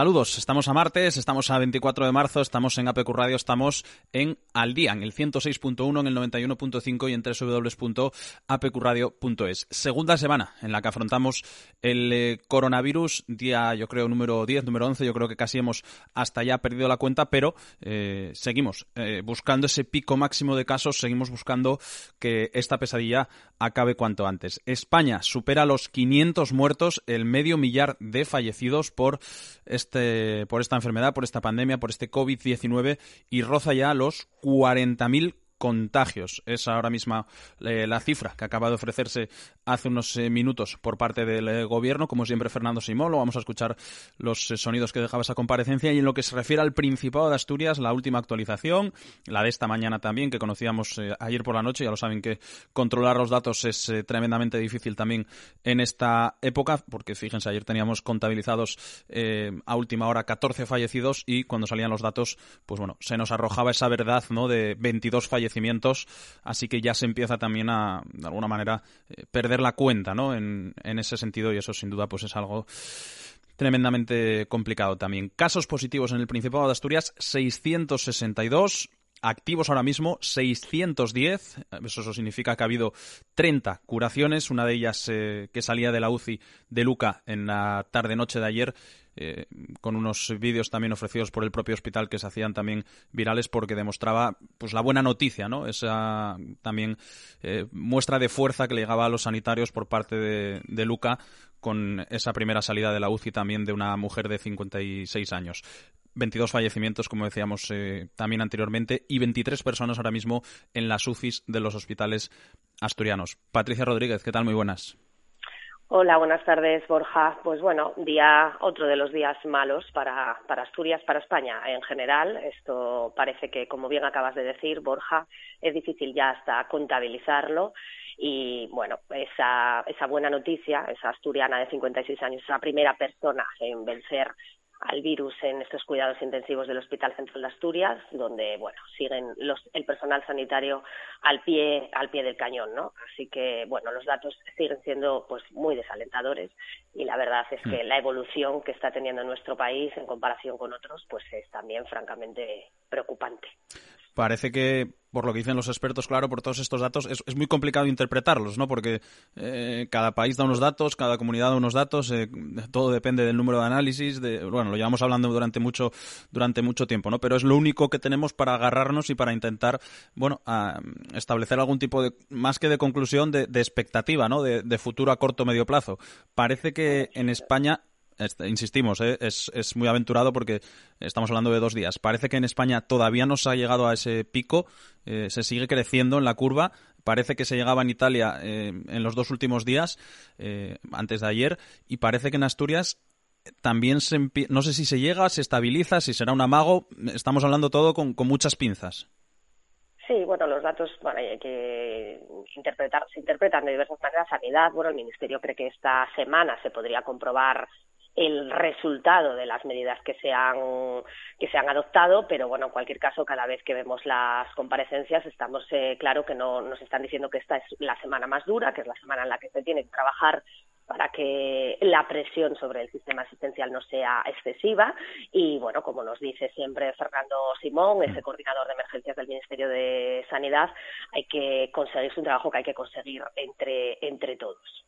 Saludos, estamos a martes, estamos a 24 de marzo, estamos en APQ Radio, estamos en Al Día, en el 106.1, en el 91.5 y en www.apqradio.es. Segunda semana en la que afrontamos el eh, coronavirus, día yo creo número 10, número 11, yo creo que casi hemos hasta ya perdido la cuenta, pero eh, seguimos eh, buscando ese pico máximo de casos, seguimos buscando que esta pesadilla acabe cuanto antes. España supera los 500 muertos, el medio millar de fallecidos por este, por esta enfermedad, por esta pandemia, por este COVID-19 y roza ya los 40.000 contagios. Es ahora misma eh, la cifra que acaba de ofrecerse hace unos eh, minutos por parte del eh, gobierno. Como siempre, Fernando Simón, lo vamos a escuchar los sonidos que dejaba esa comparecencia. Y en lo que se refiere al Principado de Asturias, la última actualización, la de esta mañana también, que conocíamos ayer por la noche. Ya lo saben que controlar los datos es tremendamente difícil también en esta época, porque fíjense, ayer teníamos contabilizados a última hora 14 fallecidos y cuando salían los datos, pues bueno, se nos arrojaba esa verdad, ¿no? De 22 fallecidos así que ya se empieza también a, de alguna manera, eh, perder la cuenta, ¿no? En, ese sentido, y eso sin duda pues es algo tremendamente complicado también. Casos positivos en el Principado de Asturias, 662. Activos ahora mismo 610, eso significa que ha habido 30 curaciones, una de ellas eh, que salía de la UCI de Luca en la tarde-noche de ayer eh, con unos vídeos también ofrecidos por el propio hospital que se hacían también virales porque demostraba pues la buena noticia, ¿no? Esa también eh, muestra de fuerza que le llegaba a los sanitarios por parte de, de Luca con esa primera salida de la UCI también de una mujer de 56 años. 22 fallecimientos, como decíamos eh, también anteriormente, y 23 personas ahora mismo en las UCIs de los hospitales asturianos. Patricia Rodríguez, ¿qué tal? Muy buenas. Hola, buenas tardes, Borja. Pues bueno, día otro de los días malos para, para Asturias, para España en general. Esto parece que, como bien acabas de decir, Borja, es difícil ya hasta contabilizarlo. Y bueno, esa, esa buena noticia, esa asturiana de 56 años, esa primera persona en vencer al virus en estos cuidados intensivos del Hospital Central de Asturias, donde bueno siguen los, el personal sanitario al pie al pie del cañón, ¿no? Así que bueno los datos siguen siendo pues muy desalentadores y la verdad es que mm. la evolución que está teniendo nuestro país en comparación con otros pues es también francamente preocupante. Parece que por lo que dicen los expertos, claro, por todos estos datos, es, muy complicado interpretarlos, ¿no? Porque eh, cada país da unos datos, cada comunidad da unos datos, eh, todo depende del número de análisis, de, bueno, lo llevamos hablando durante mucho, durante mucho tiempo, ¿no? Pero es lo único que tenemos para agarrarnos y para intentar, bueno, establecer algún tipo de, más que de conclusión, de, expectativa, ¿no? De, de futuro a corto o medio plazo. Parece que en España insistimos, ¿eh? es, es, muy aventurado porque estamos hablando de dos días. Parece que en España todavía no se ha llegado a ese pico, eh, se sigue creciendo en la curva. Parece que se llegaba en Italia eh, en los dos últimos días, antes de ayer, y parece que en Asturias también se no sé si se llega, se estabiliza, si será un amago. Estamos hablando todo con, con muchas pinzas. Sí, bueno, los datos hay que interpretar, se interpretan de diversas maneras. Sanidad, bueno, el Ministerio cree que esta semana se podría comprobar el resultado de las medidas que se han que se han adoptado pero bueno en cualquier caso cada vez que vemos las comparecencias estamos eh, claro que no nos están diciendo que esta es la semana más dura que es la semana en la que se tiene que trabajar para que la presión sobre el sistema asistencial no sea excesiva. Y bueno como nos dice siempre Fernando Simón ese coordinador de emergencias del Ministerio de Sanidad hay que conseguir un trabajo que hay que conseguir entre entre todos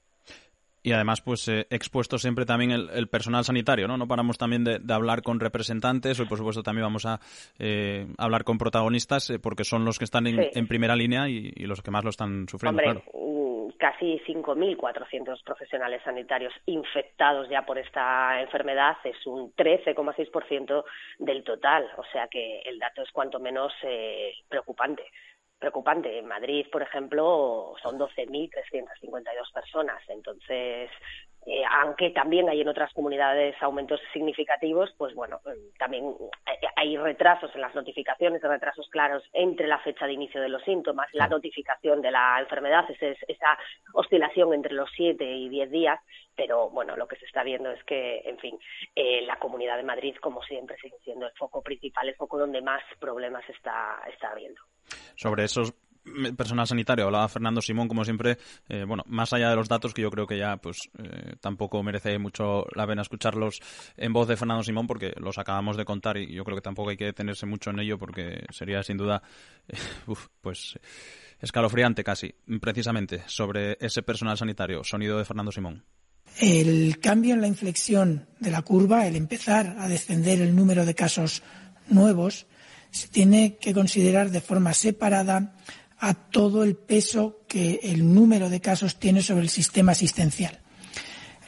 y además pues eh, expuesto siempre también el, personal sanitario, ¿no? No paramos también de, hablar con representantes. Y por supuesto también vamos a eh, hablar con protagonistas eh, porque son los que están en, primera línea y, los que más lo están sufriendo, Hombre, mm, Casi 5.400 profesionales sanitarios infectados ya por esta enfermedad. Es un 13,6% del total, o sea que el dato es cuanto menos preocupante preocupante. En Madrid, por ejemplo, son 12.352 personas. Entonces, eh, aunque también hay en otras comunidades aumentos significativos, pues bueno, eh, también hay retrasos en las notificaciones, retrasos claros entre la fecha de inicio de los síntomas, la notificación de la enfermedad, es, esa oscilación entre los 7 y 10 días, pero bueno, lo que se está viendo es que, en fin, eh, la Comunidad de Madrid, como siempre, sigue siendo el foco principal, el foco donde más problemas está, está habiendo sobre esos personal sanitario, hablaba Fernando Simón, como siempre, eh, bueno, más allá de los datos, que yo creo que ya pues eh, tampoco merece mucho la pena escucharlos en voz de Fernando Simón, porque los acabamos de contar y yo creo que tampoco hay que detenerse mucho en ello, porque sería sin duda, pues escalofriante casi, precisamente, sobre ese personal sanitario. Sonido de Fernando Simón. El cambio en la inflexión de la curva, el empezar a descender el número de casos nuevos, se tiene que considerar de forma separada a todo el peso que el número de casos tiene sobre el sistema asistencial.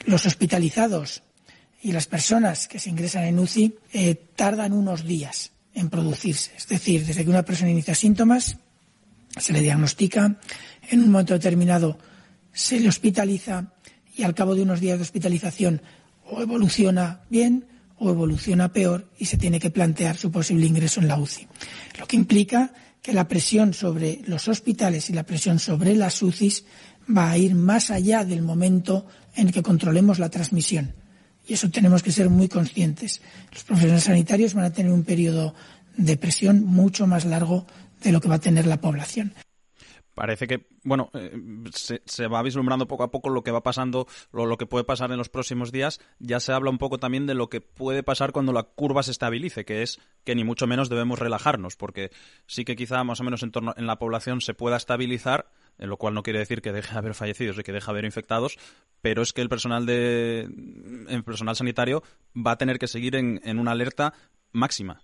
Los hospitalizados y las personas que se ingresan en UCI eh, tardan unos días en producirse. Es decir, desde que una persona inicia síntomas, se le diagnostica, en un momento determinado se le hospitaliza y al cabo de unos días de hospitalización o evoluciona bien o evoluciona peor y se tiene que plantear su posible ingreso en la UCI. Lo que implica que la presión sobre los hospitales y la presión sobre las UCIs va a ir más allá del momento en que controlemos la transmisión. Y eso tenemos que ser muy conscientes. Los profesionales sanitarios van a tener un periodo de presión mucho más largo de lo que va a tener la población parece que, bueno, eh, se, va vislumbrando poco a poco lo que va pasando, lo, lo, que puede pasar en los próximos días. Ya se habla un poco también de lo que puede pasar cuando la curva se estabilice, que es que ni mucho menos debemos relajarnos, porque sí que quizá más o menos en torno en la población se pueda estabilizar, en lo cual no quiere decir que deje de haber fallecidos y que deje de haber infectados, pero es que el personal de el personal sanitario va a tener que seguir en, en una alerta máxima.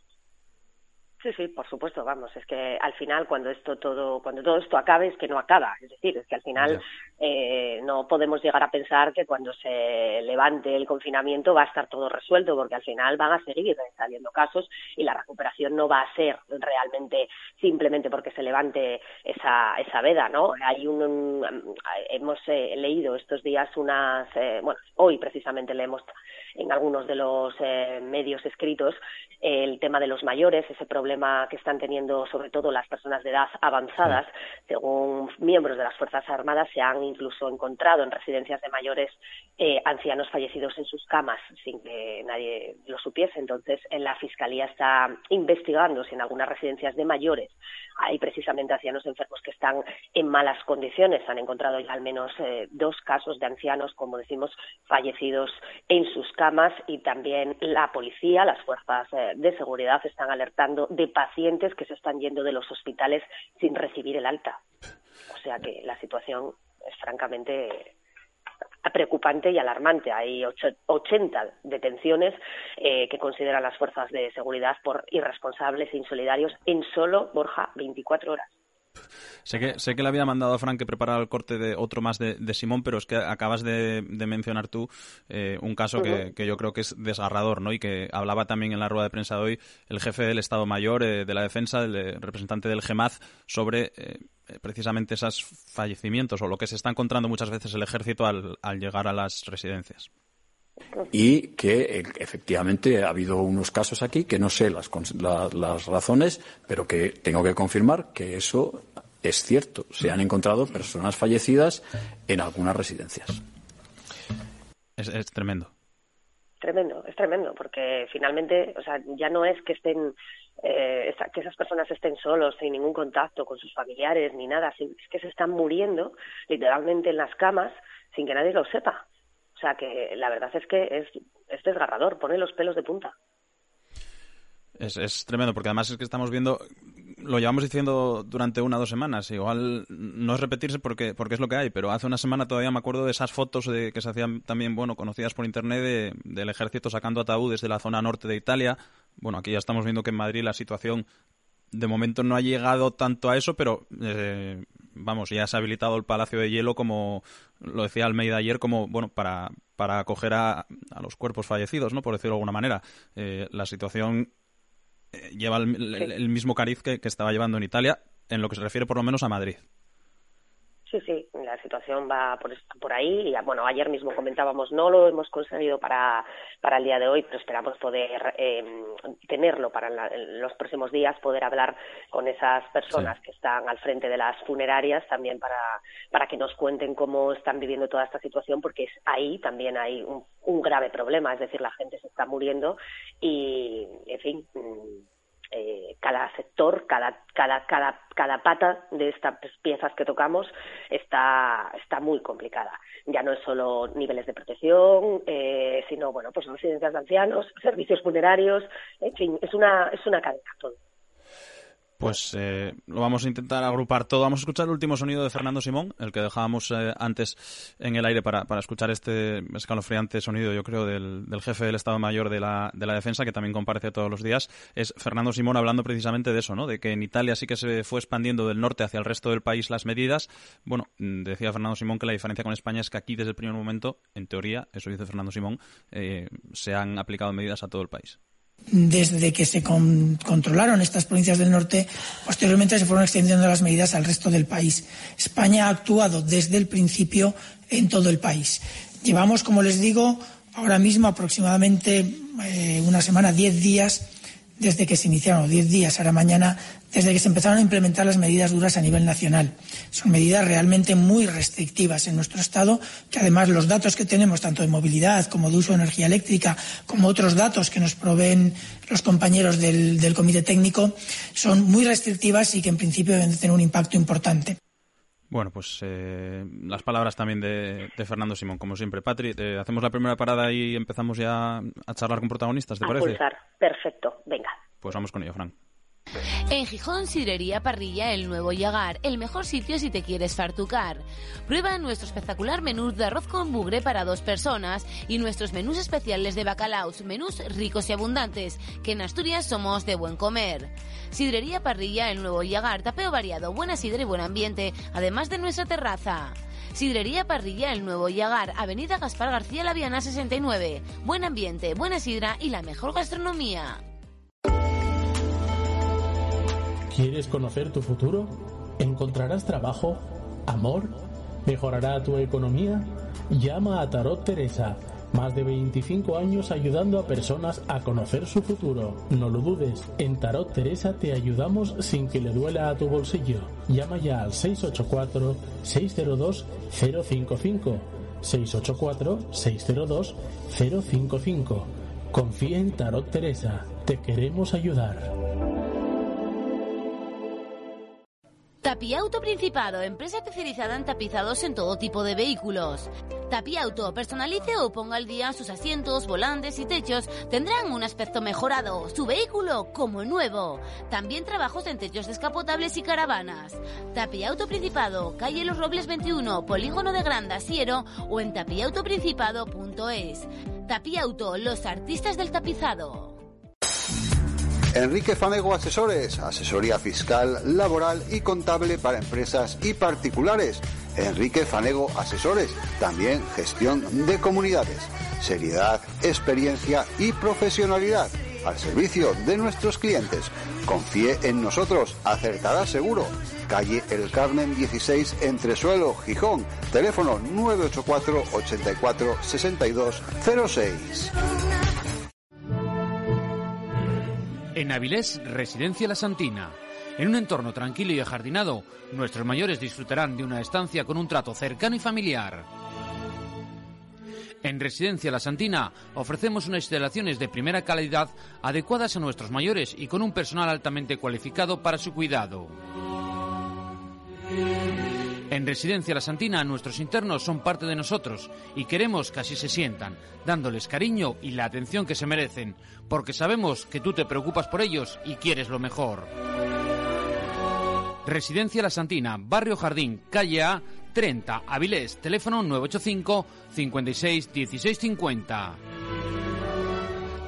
Sí, sí, por supuesto, vamos, es que al final cuando esto todo, cuando todo esto acabe es que no acaba, es decir, es que al final eh, no podemos llegar a pensar que cuando se levante el confinamiento va a estar todo resuelto, porque al final van a seguir saliendo casos y la recuperación no va a ser realmente simplemente porque se levante esa, esa veda, ¿no? Hay un, hemos eh, leído estos días unas, eh, bueno, hoy precisamente leemos en algunos de los medios escritos el tema de los mayores, ese problema que están teniendo sobre todo las personas de edad avanzadas, según miembros de las Fuerzas Armadas, se han incluso encontrado en residencias de mayores eh, ancianos fallecidos en sus camas sin que nadie lo supiese. Entonces, en la Fiscalía está investigando si en algunas residencias de mayores hay precisamente ancianos enfermos que están en malas condiciones. Han encontrado ya al menos eh, dos casos de ancianos, como decimos, fallecidos en sus camas y también la policía, las fuerzas eh, de seguridad están alertando de pacientes que se están yendo de los hospitales sin recibir el alta. O sea que la situación es francamente preocupante y alarmante. Hay 80 detenciones eh, que consideran las fuerzas de seguridad por irresponsables e insolidarios en solo, Borja, 24 horas. Sé que, sé que le había mandado a Frank que preparara el corte de otro más de, Simón, pero es que acabas de, mencionar tú eh, un caso que, yo creo que es desgarrador, ¿no? Y que hablaba también en la rueda de prensa de hoy el jefe del Estado Mayor eh, de la Defensa, el representante del GEMAZ, sobre eh, precisamente esos fallecimientos o lo que se está encontrando muchas veces el ejército al, llegar a las residencias y que efectivamente ha habido unos casos aquí que no sé las, las, razones, pero que tengo que confirmar que eso es cierto, se han encontrado personas fallecidas en algunas residencias. Es, tremendo. Tremendo, es tremendo, porque finalmente, o sea, ya no es que estén, eh, que esas personas estén solos, sin ningún contacto con sus familiares ni nada, es que se están muriendo literalmente en las camas sin que nadie lo sepa. O sea, que la verdad es que es, es desgarrador, pone los pelos de punta. Es, es, tremendo, porque además es que estamos viendo lo llevamos diciendo durante una o dos semanas. Igual no es repetirse porque, porque es lo que hay, pero hace una semana todavía me acuerdo de esas fotos de, que se hacían también, bueno, conocidas por internet del ejército sacando ataúdes de la zona norte de Italia. Bueno, aquí ya estamos viendo que en Madrid la situación de momento no ha llegado tanto a eso, pero eh, vamos, ya se ha habilitado el Palacio de Hielo, como lo decía Almeida ayer, como bueno para, para acoger a, a los cuerpos fallecidos, ¿no? Por decirlo de alguna manera. Eh, la situación eh, lleva el, mismo cariz que, que estaba llevando en Italia, en lo que se refiere por lo menos a Madrid. Sí, sí, la situación va por, por ahí. Y, bueno, ayer mismo comentábamos, no lo hemos conseguido para, para el día de hoy, pero esperamos poder eh, tenerlo para los próximos días, poder hablar con esas personas que están al frente de las funerarias también para, para que nos cuenten cómo están viviendo toda esta situación, porque es ahí también hay un, un grave problema, es decir, la gente se está muriendo y, en fin. Eh, cada sector, cada, cada, cada, cada pata de estas piezas que tocamos está, está muy complicada. Ya no es solo niveles de protección, eh, sino, bueno, pues residencias de ancianos, servicios funerarios, en fin, es una, es una cadena todo. Pues eh, lo vamos a intentar agrupar todo. Vamos a escuchar el último sonido de Fernando Simón, el que dejábamos eh, antes en el aire para, para, escuchar este escalofriante sonido, yo creo, del, del, jefe del Estado Mayor de la, de la Defensa, que también comparece todos los días. Es Fernando Simón hablando precisamente de eso, ¿no? De que en Italia sí que se fue expandiendo del norte hacia el resto del país las medidas. Bueno, decía Fernando Simón que la diferencia con España es que aquí desde el primer momento, en teoría, eso dice Fernando Simón, eh, se han aplicado medidas a todo el país desde que se con, controlaron estas provincias del norte, posteriormente se fueron extendiendo las medidas al resto del país. España ha actuado desde el principio en todo el país. Llevamos, como les digo, ahora mismo aproximadamente eh, una semana, diez días desde que se iniciaron, diez días, ahora mañana, desde que se empezaron a implementar las medidas duras a nivel nacional. Son medidas realmente muy restrictivas en nuestro Estado, que además los datos que tenemos, tanto de movilidad como de uso de energía eléctrica, como otros datos que nos proveen los compañeros del, del Comité Técnico, son muy restrictivas y que en principio deben de tener un impacto importante. Bueno, pues eh, las palabras también de, de, Fernando Simón, como siempre. Patri, eh, hacemos la primera parada y empezamos ya a charlar con protagonistas, ¿te a parece? Pulsar. Perfecto, venga. Pues vamos con ello, Fran. En Gijón, Sidrería Parrilla, el nuevo Yagar, el mejor sitio si te quieres fartucar. Prueba nuestro espectacular menú de arroz con bugre para dos personas y nuestros menús especiales de bacalaos, menús ricos y abundantes, que en Asturias somos de buen comer. Sidrería Parrilla, el nuevo Yagar, tapeo variado, buena sidra y buen ambiente, además de nuestra terraza. Sidrería Parrilla, el nuevo Yagar, Avenida Gaspar García Laviana 69. Buen ambiente, buena sidra y la mejor gastronomía. ¿Quieres conocer tu futuro? ¿Encontrarás trabajo? ¿Amor? ¿Mejorará tu economía? Llama a Tarot Teresa. Más de 25 años ayudando a personas a conocer su futuro. No lo dudes, en Tarot Teresa te ayudamos sin que le duela a tu bolsillo. Llama ya al 684-602-055. 684-602-055. Confía en Tarot Teresa. Te queremos ayudar. Tapiauto Principado, empresa especializada en tapizados en todo tipo de vehículos. Tapiauto, personalice o ponga al día sus asientos, volantes y techos, tendrán un aspecto mejorado, su vehículo como nuevo. También trabajos en techos descapotables y caravanas. Tapiauto Principado, calle Los Robles 21, Polígono de Granda, Siero o en tapiautoprincipado.es. Tapiauto, los artistas del tapizado. Enrique Fanego Asesores, asesoría fiscal, laboral y contable para empresas y particulares. Enrique Fanego Asesores, también gestión de comunidades. Seriedad, experiencia y profesionalidad al servicio de nuestros clientes. Confíe en nosotros, acertará seguro. Calle El Carmen 16, Entresuelo, Gijón. Teléfono 984 84 62 06. En Avilés, Residencia La Santina. En un entorno tranquilo y ajardinado, nuestros mayores disfrutarán de una estancia con un trato cercano y familiar. En Residencia La Santina ofrecemos unas instalaciones de primera calidad adecuadas a nuestros mayores y con un personal altamente cualificado para su cuidado. En Residencia La Santina nuestros internos son parte de nosotros y queremos que así se sientan, dándoles cariño y la atención que se merecen, porque sabemos que tú te preocupas por ellos y quieres lo mejor. Residencia La Santina, Barrio Jardín, calle A, 30, Avilés, teléfono 985 56 16 50.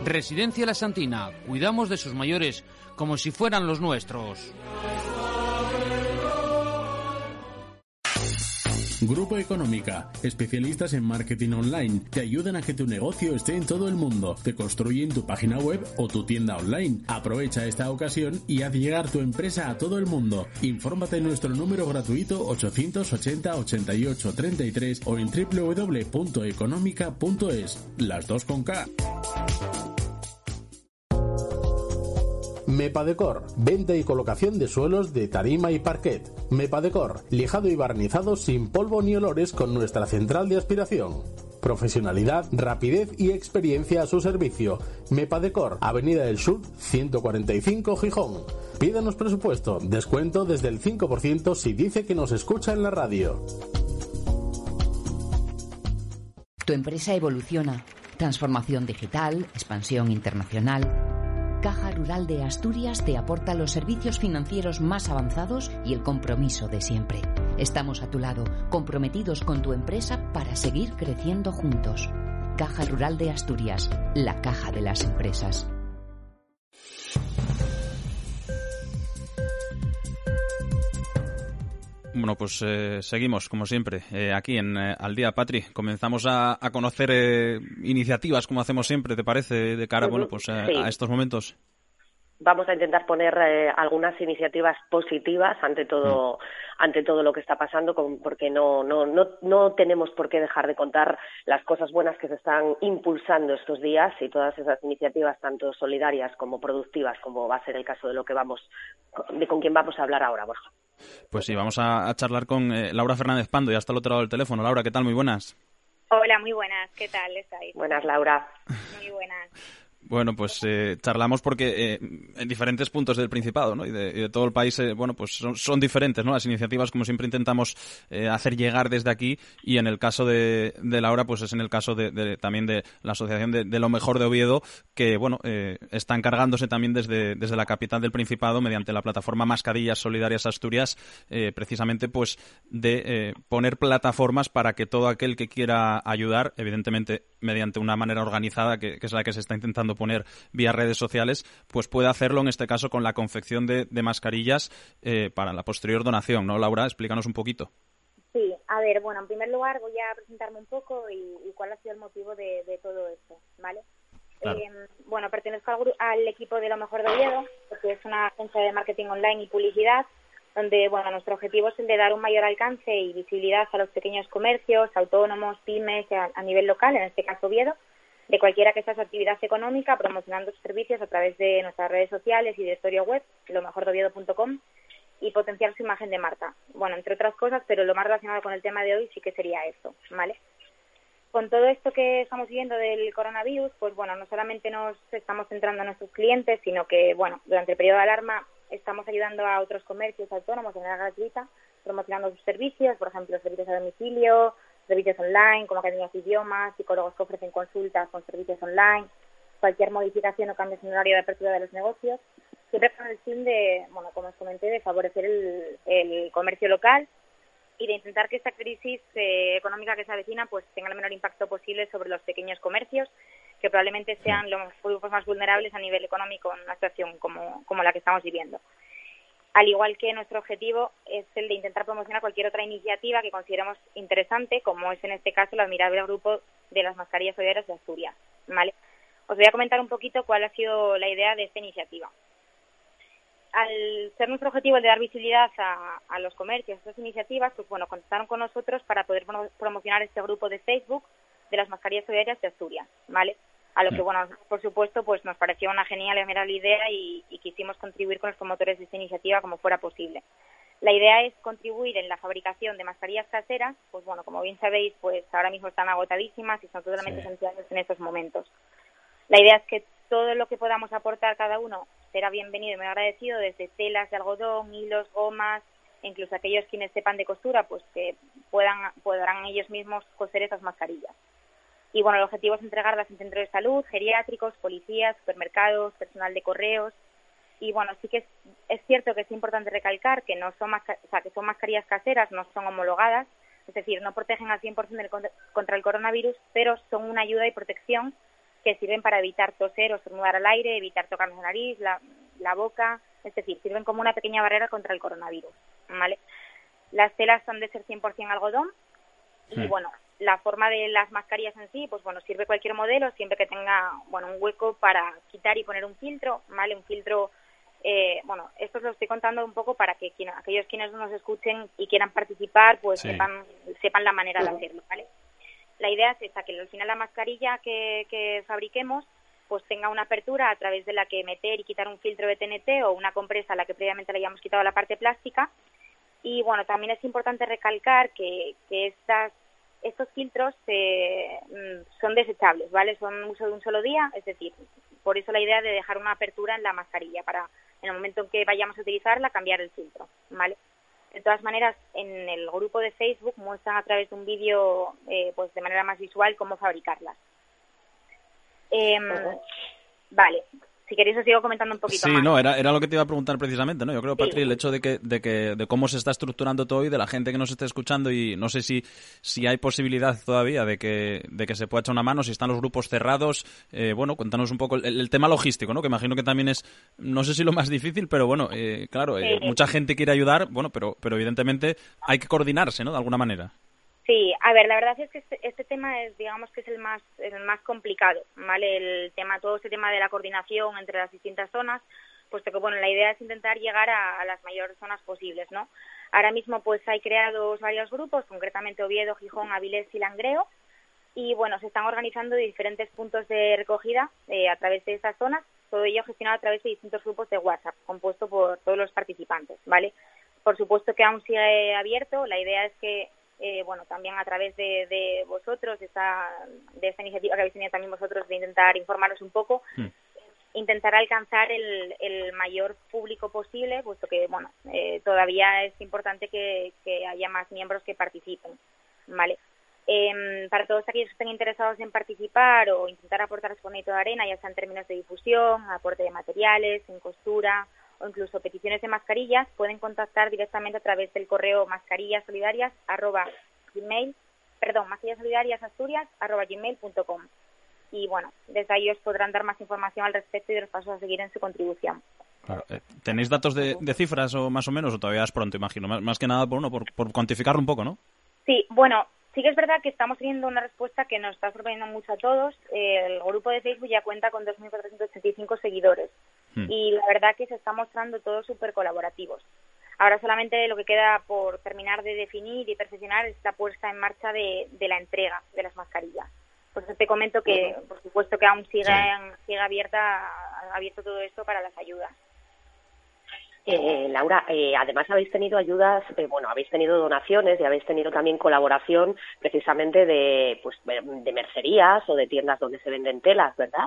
Residencia La Santina, cuidamos de sus mayores como si fueran los nuestros. Grupo Económica, especialistas en marketing online, te ayudan a que tu negocio esté en todo el mundo, te construyen tu página web o tu tienda online. Aprovecha esta ocasión y haz llegar tu empresa a todo el mundo. Infórmate en nuestro número gratuito 880 88 33 o en www.económica.es. Las dos con K. Mepadecor, venta y colocación de suelos de tarima y parquet. Mepadecor, lijado y barnizado sin polvo ni olores con nuestra central de aspiración. profesionalidad, rapidez y experiencia a su servicio. MEPA Decor, Avenida del Sur, 145 Gijón. Pídanos presupuesto, descuento desde el 5% si dice que nos escucha en la radio. Tu empresa evoluciona. Transformación digital, expansión internacional. Caja Rural de Asturias te aporta los servicios financieros más avanzados y el compromiso de siempre. Estamos a tu lado, comprometidos con tu empresa para seguir creciendo juntos. Caja Rural de Asturias, la caja de las empresas. Bueno, pues eh, seguimos, como siempre, eh, aquí en eh, Al Día Patri. Comenzamos a, conocer iniciativas, como hacemos siempre, ¿te parece? De cara, bueno, pues a estos momentos vamos a intentar poner algunas iniciativas positivas ante todo mm. Ante todo lo que está pasando porque no, no no no tenemos por qué dejar de contar las cosas buenas que se están impulsando estos días y todas esas iniciativas tanto solidarias como productivas como va a ser el caso de lo que vamos de con quien vamos a hablar ahora Borja pues sí, vamos a, charlar con eh, Laura Fernández Pando, ya está al otro lado del teléfono. Laura, ¿qué tal? Muy buenas. Hola, muy buenas. ¿Qué tal estáis? Buenas, Laura. Muy buenas. Bueno, pues eh, charlamos porque eh, en diferentes puntos del Principado ¿no? y, de, todo el país, eh, bueno, pues son, diferentes, ¿no? Las iniciativas, como siempre intentamos hacer llegar desde aquí y en el caso de, de Laura, pues es en el caso de, también de la Asociación de, lo Mejor de Oviedo, que, bueno, está encargándose también desde, desde la capital del Principado, mediante la plataforma Mascarillas Solidarias Asturias, precisamente, pues de poner plataformas para que todo aquel que quiera ayudar, evidentemente mediante una manera organizada, que es la que se está intentando poner vía redes sociales, pues puede hacerlo en este caso con la confección de, mascarillas eh, para la posterior donación, ¿no, Laura? Explícanos un poquito. Sí, a ver, bueno, en primer lugar voy a presentarme un poco y, cuál ha sido el motivo de, todo esto, ¿vale? Eh, bueno, pertenezco al, equipo de Lo Mejor de Oviedo, porque es una agencia de marketing online y publicidad, donde, bueno, nuestro objetivo es el de dar un mayor alcance y visibilidad a los pequeños comercios, autónomos, pymes, a, a nivel local, en este caso Oviedo, de cualquiera que sea su actividad económica, promocionando sus servicios a través de nuestras redes sociales y de historia web, lo lomejordoviedo.com, y potenciar su imagen de marca. Bueno, entre otras cosas, pero lo más relacionado con el tema de hoy sí que sería esto, ¿vale? Con todo esto que estamos viendo del coronavirus, pues bueno, no solamente nos estamos centrando en nuestros clientes, sino que, bueno, durante el periodo de alarma estamos ayudando a otros comercios autónomos de manera gratuita, promocionando sus servicios, por ejemplo, servicios a domicilio, servicios online, como academias de idiomas, psicólogos que ofrecen consultas con servicios online, cualquier modificación o cambio en el horario de apertura de los negocios, siempre con el fin de, bueno, como os comenté, de favorecer el, comercio local y de intentar que esta crisis eh, económica que se avecina pues tenga el menor impacto posible sobre los pequeños comercios, que probablemente sean los grupos más vulnerables a nivel económico en una situación como, como la que estamos viviendo al igual que nuestro objetivo es el de intentar promocionar cualquier otra iniciativa que consideremos interesante, como es en este caso el admirable grupo de las mascarillas solidarias de Asturias. ¿vale? Os voy a comentar un poquito cuál ha sido la idea de esta iniciativa. Al ser nuestro objetivo el de dar visibilidad a, los comercios, a estas iniciativas, pues bueno, contactaron con nosotros para poder promocionar este grupo de Facebook de las mascarillas solidarias de Asturias, ¿vale? A lo que, bueno, por supuesto, pues nos pareció una genial y idea y, quisimos contribuir con los promotores de esta iniciativa como fuera posible. La idea es contribuir en la fabricación de mascarillas caseras, pues bueno, como bien sabéis, pues ahora mismo están agotadísimas y son totalmente esenciales en estos momentos. La idea es que todo lo que podamos aportar cada uno será bienvenido y muy agradecido, desde telas de algodón, hilos, gomas, incluso aquellos quienes sepan de costura, pues que puedan, podrán ellos mismos coser esas mascarillas. Y bueno, el objetivo es entregarlas en centros de salud, geriátricos, policías, supermercados, personal de correos. Y bueno, sí que es, cierto que es importante recalcar que no son, o sea, que son mascarillas caseras, no son homologadas, es decir, no protegen al 100% del, contra el coronavirus, pero son una ayuda y protección que sirven para evitar toser o estornudar al aire, evitar tocarnos la nariz, la, la boca, es decir, sirven como una pequeña barrera contra el coronavirus, ¿vale? Las telas son de ser 100% algodón y bueno, la forma de las mascarillas en sí, pues bueno, sirve cualquier modelo siempre que tenga, bueno, un hueco para quitar y poner un filtro, ¿vale? Un filtro, eh, bueno, esto os lo estoy contando un poco para que aquellos quienes nos escuchen y quieran participar, pues sepan, sepan la manera de hacerlo, ¿vale? La idea es esa, que al final la mascarilla que, que fabriquemos pues tenga una apertura a través de la que meter y quitar un filtro de TNT o una compresa a la que previamente le hayamos quitado la parte plástica. Y bueno, también es importante recalcar que, que estas estos filtros eh, mm, son desechables, ¿vale? Son uso de un solo día, es decir, por eso la idea de dejar una apertura en la mascarilla para en el momento en que vayamos a utilizarla cambiar el filtro, ¿vale? De todas maneras, en el grupo de Facebook muestran a través de un vídeo, eh, pues de manera más visual, cómo fabricarlas. Eh, Vale, si queréis os sigo comentando un poquito sí, más. no, era, era lo que te iba a preguntar precisamente, ¿no? Yo creo, Patri, el hecho de que, de que de cómo se está estructurando todo y de la gente que nos esté escuchando y no sé si, si hay posibilidad todavía de que, de que se pueda echar una mano, si están los grupos cerrados. Eh, bueno, cuéntanos un poco el, tema logístico, ¿no? Que imagino que también es, no sé si lo más difícil, pero bueno, eh, claro, eh, mucha gente quiere ayudar, bueno, pero, pero evidentemente hay que coordinarse, ¿no? De alguna manera. Sí, a ver, la verdad es que este, este, tema es, digamos que es el más, el más complicado, ¿vale? El tema, todo ese tema de la coordinación entre las distintas zonas, puesto que, bueno, la idea es intentar llegar a, las mayores zonas posibles, ¿no? Ahora mismo, pues, hay creados varios grupos, concretamente Oviedo, Gijón, Avilés y Langreo, y, bueno, se están organizando diferentes puntos de recogida eh, a través de esas zonas, todo ello gestionado a través de distintos grupos de WhatsApp, compuesto por todos los participantes, ¿vale? Por supuesto que aún sigue abierto, la idea es que eh, bueno, también a través de, de vosotros, de esta, de esta iniciativa que habéis tenido también vosotros de intentar informaros un poco, hmm. intentar alcanzar el, el mayor público posible, puesto que, bueno, eh, todavía es importante que, que haya más miembros que participen, ¿vale? Eh, para todos aquellos que estén interesados en participar o intentar aportar su granito de arena, ya sea en términos de difusión, aporte de materiales, en costura o incluso peticiones de mascarillas, pueden contactar directamente a través del correo mascarillasolidarias arroba gmail, perdón, y bueno, desde ahí os podrán dar más información al respecto y de los pasos a seguir en su contribución. Eh, ¿Tenéis datos de, cifras o más o menos o todavía es pronto, imagino? Más, que nada por, uno, por, por cuantificarlo un poco, ¿no? Sí, bueno, sí que es verdad que estamos teniendo una respuesta que nos está sorprendiendo mucho a todos. El grupo de Facebook ya cuenta con 2.485 seguidores. Hmm. y la verdad que se está mostrando todos súper colaborativos. Ahora solamente lo que queda por terminar de definir y perfeccionar es la puesta en marcha de, la entrega de las mascarillas. Por eso te comento que, por supuesto, que aún sigue, sigue abierta, abierto todo esto para las ayudas. Eh, Laura, eh, además habéis tenido ayudas, eh, bueno, habéis tenido donaciones y habéis tenido también colaboración precisamente de, pues, de mercerías o de tiendas donde se venden telas, ¿verdad?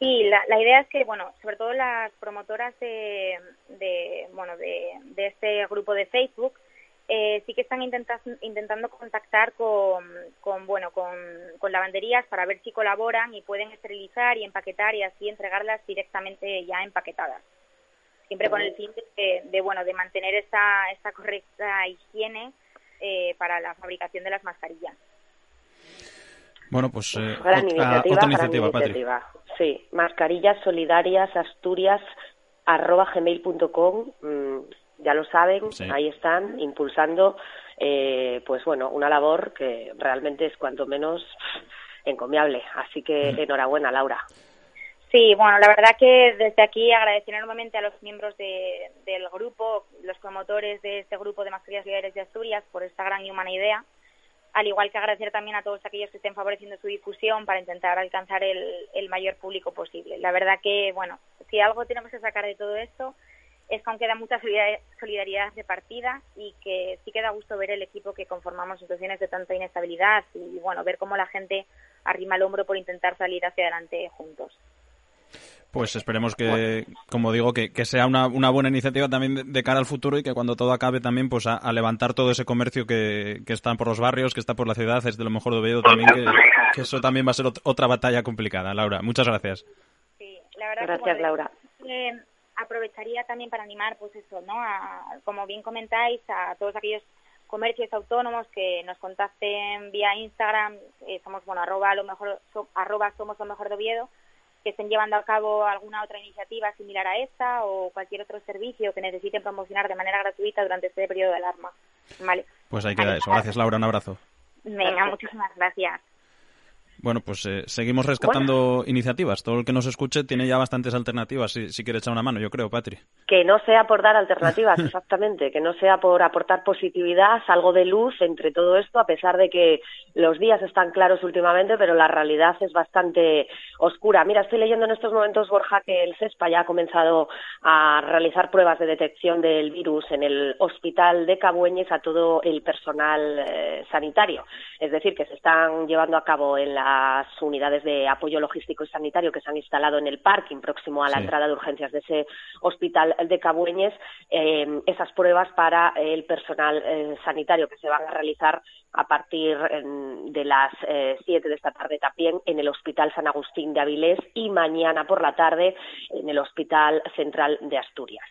Sí, la, la, idea es que, bueno, sobre todo las promotoras de, de bueno, de, de, este grupo de Facebook eh, sí que están intentando contactar con, con bueno, con, con, lavanderías para ver si colaboran y pueden esterilizar y empaquetar y así entregarlas directamente ya empaquetadas. Siempre con el fin de, de bueno, de mantener esta, esta correcta higiene eh, para la fabricación de las mascarillas. Bueno, pues eh, gran otra, iniciativa, otra iniciativa, Sí, mascarillas solidarias asturias arroba gmail.com mm, ya lo saben, ahí están impulsando eh, pues bueno, una labor que realmente es cuanto menos encomiable. Así que mm. enhorabuena, Laura. Sí, bueno, la verdad que desde aquí agradecer enormemente a los miembros de, del grupo, los promotores de este grupo de mascarillas solidarias de Asturias por esta gran y humana idea al igual que agradecer también a todos aquellos que estén favoreciendo su difusión para intentar alcanzar el, el mayor público posible. La verdad que, bueno, si algo tenemos que sacar de todo esto es que aún queda mucha solidaridad repartida y que sí queda gusto ver el equipo que conformamos en situaciones de tanta inestabilidad y, bueno, ver cómo la gente arrima el hombro por intentar salir hacia adelante juntos. Pues esperemos que, como digo, que, sea una, una, buena iniciativa también de, cara al futuro y que cuando todo acabe también pues a, levantar todo ese comercio que, que, está por los barrios, que está por la ciudad, es de lo mejor de Oviedo también, que, eso también va a ser otra batalla complicada. Laura, muchas gracias. Sí, la verdad gracias, Laura. aprovecharía también para animar, pues eso, ¿no? como bien comentáis, a todos aquellos comercios autónomos que nos contacten vía Instagram, eh, somos, bueno, arroba, lo mejor, arroba somos lo mejor de Oviedo, que estén llevando a cabo alguna otra iniciativa similar a esta o cualquier otro servicio que necesiten promocionar de manera gratuita durante este periodo de alarma. Vale. Pues ahí queda eso. Gracias, Laura. Un abrazo. Venga, muchísimas gracias. Bueno, pues eh, seguimos rescatando iniciativas. Todo el que nos escuche tiene ya bastantes alternativas, si, si quiere echar una mano, yo creo, Patri. Que no sea por dar alternativas, exactamente, que no sea por aportar positividad, algo de luz entre todo esto, a pesar de que los días están claros últimamente, pero la realidad es bastante oscura. Mira, estoy leyendo en estos momentos, Borja, que el CESPA ya ha comenzado a realizar pruebas de detección del virus en el hospital de Cabueñes a todo el personal eh, sanitario. Es decir, que se están llevando a cabo en la las unidades de apoyo logístico y sanitario que se han instalado en el parking próximo a la entrada de urgencias de ese hospital de Cabueñes, eh, esas pruebas para el personal eh, sanitario que se van a realizar a partir de las eh, siete de esta tarde también en el Hospital San Agustín de Avilés y mañana por la tarde en el Hospital Central de Asturias.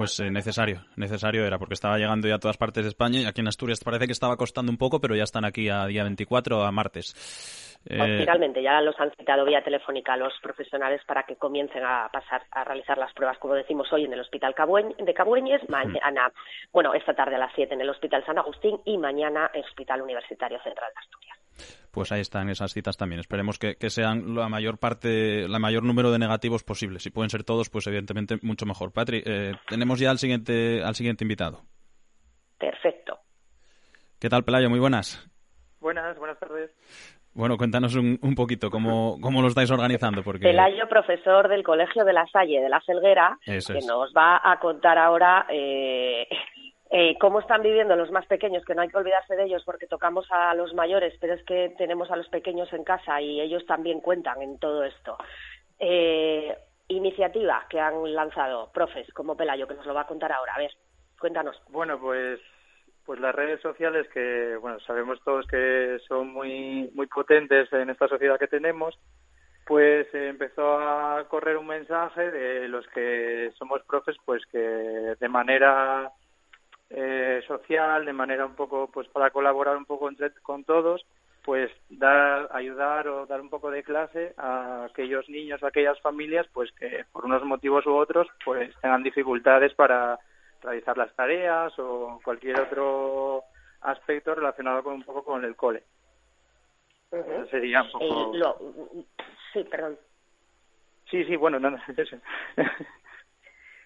Pues necesario, necesario era, porque estaba llegando ya a todas partes de España y aquí en Asturias parece que estaba costando un poco, pero ya están aquí a día 24, a martes. Eh, finalmente ya los han citado vía telefónica a los profesionales para que comiencen a pasar a realizar las pruebas, como decimos hoy, en el Hospital de Cabueñes, mañana, bueno, esta tarde a las 7 en el Hospital San Agustín y mañana en el Hospital Universitario Central de Asturias pues ahí están esas citas también. Esperemos que, sean la mayor parte, la mayor número de negativos posible. Si pueden ser todos, pues evidentemente mucho mejor. Patri, eh, tenemos ya al siguiente, al siguiente invitado. Perfecto. ¿Qué tal, Pelayo? Muy buenas. Buenas, buenas tardes. Bueno, cuéntanos un, poquito cómo, cómo, lo estáis organizando. Porque... Pelayo, profesor del Colegio de la Salle de la Felguera, que nos va a contar ahora eh, eh, cómo están viviendo los más pequeños, que no hay que olvidarse de ellos porque tocamos a los mayores, pero es que tenemos a los pequeños en casa y ellos también cuentan en todo esto. Eh, iniciativa que han lanzado profes como Pelayo, que nos lo va a contar ahora. A ver, cuéntanos. Bueno, pues pues las redes sociales que bueno sabemos todos que son muy muy potentes en esta sociedad que tenemos pues empezó a correr un mensaje de los que somos profes pues que de manera eh, social de manera un poco pues para colaborar un poco entre, con todos pues dar ayudar o dar un poco de clase a aquellos niños a aquellas familias pues que por unos motivos u otros pues tengan dificultades para realizar las tareas o cualquier otro aspecto relacionado con un poco con el cole. Sería un poco... Eh, sí, perdón. Sí, sí, bueno, no, no,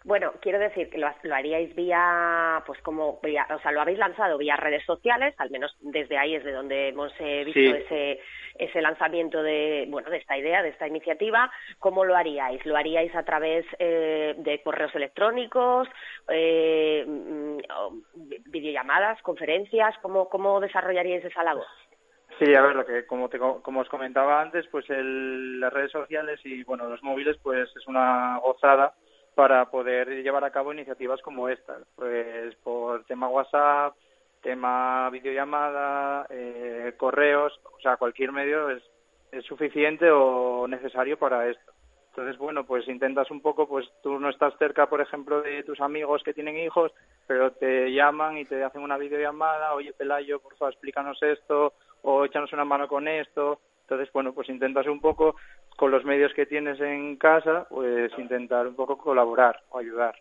Bueno, quiero decir que lo, haríais vía, pues como, o sea, lo habéis lanzado vía redes sociales, al menos desde ahí es de donde hemos eh, visto ese, ese lanzamiento de, bueno, de esta idea, de esta iniciativa. ¿Cómo lo haríais? ¿Lo haríais a través eh, de correos electrónicos, eh, mm, videollamadas, conferencias? ¿Cómo, cómo desarrollaríais esa labor? Sí, a ver, lo que como, te, como os comentaba antes, pues el, las redes sociales y bueno los móviles, pues es una gozada para poder llevar a cabo iniciativas como esta, pues por tema WhatsApp, tema videollamada, eh, correos, o sea, cualquier medio es, es suficiente o necesario para esto. Entonces, bueno, pues intentas un poco, pues tú no estás cerca, por ejemplo, de tus amigos que tienen hijos, pero te llaman y te hacen una videollamada, oye, Pelayo, por favor, explícanos esto, o échanos una mano con esto. Entonces, bueno, pues intentas un poco con los medios que tienes en casa, pues intentar un poco colaborar o ayudar.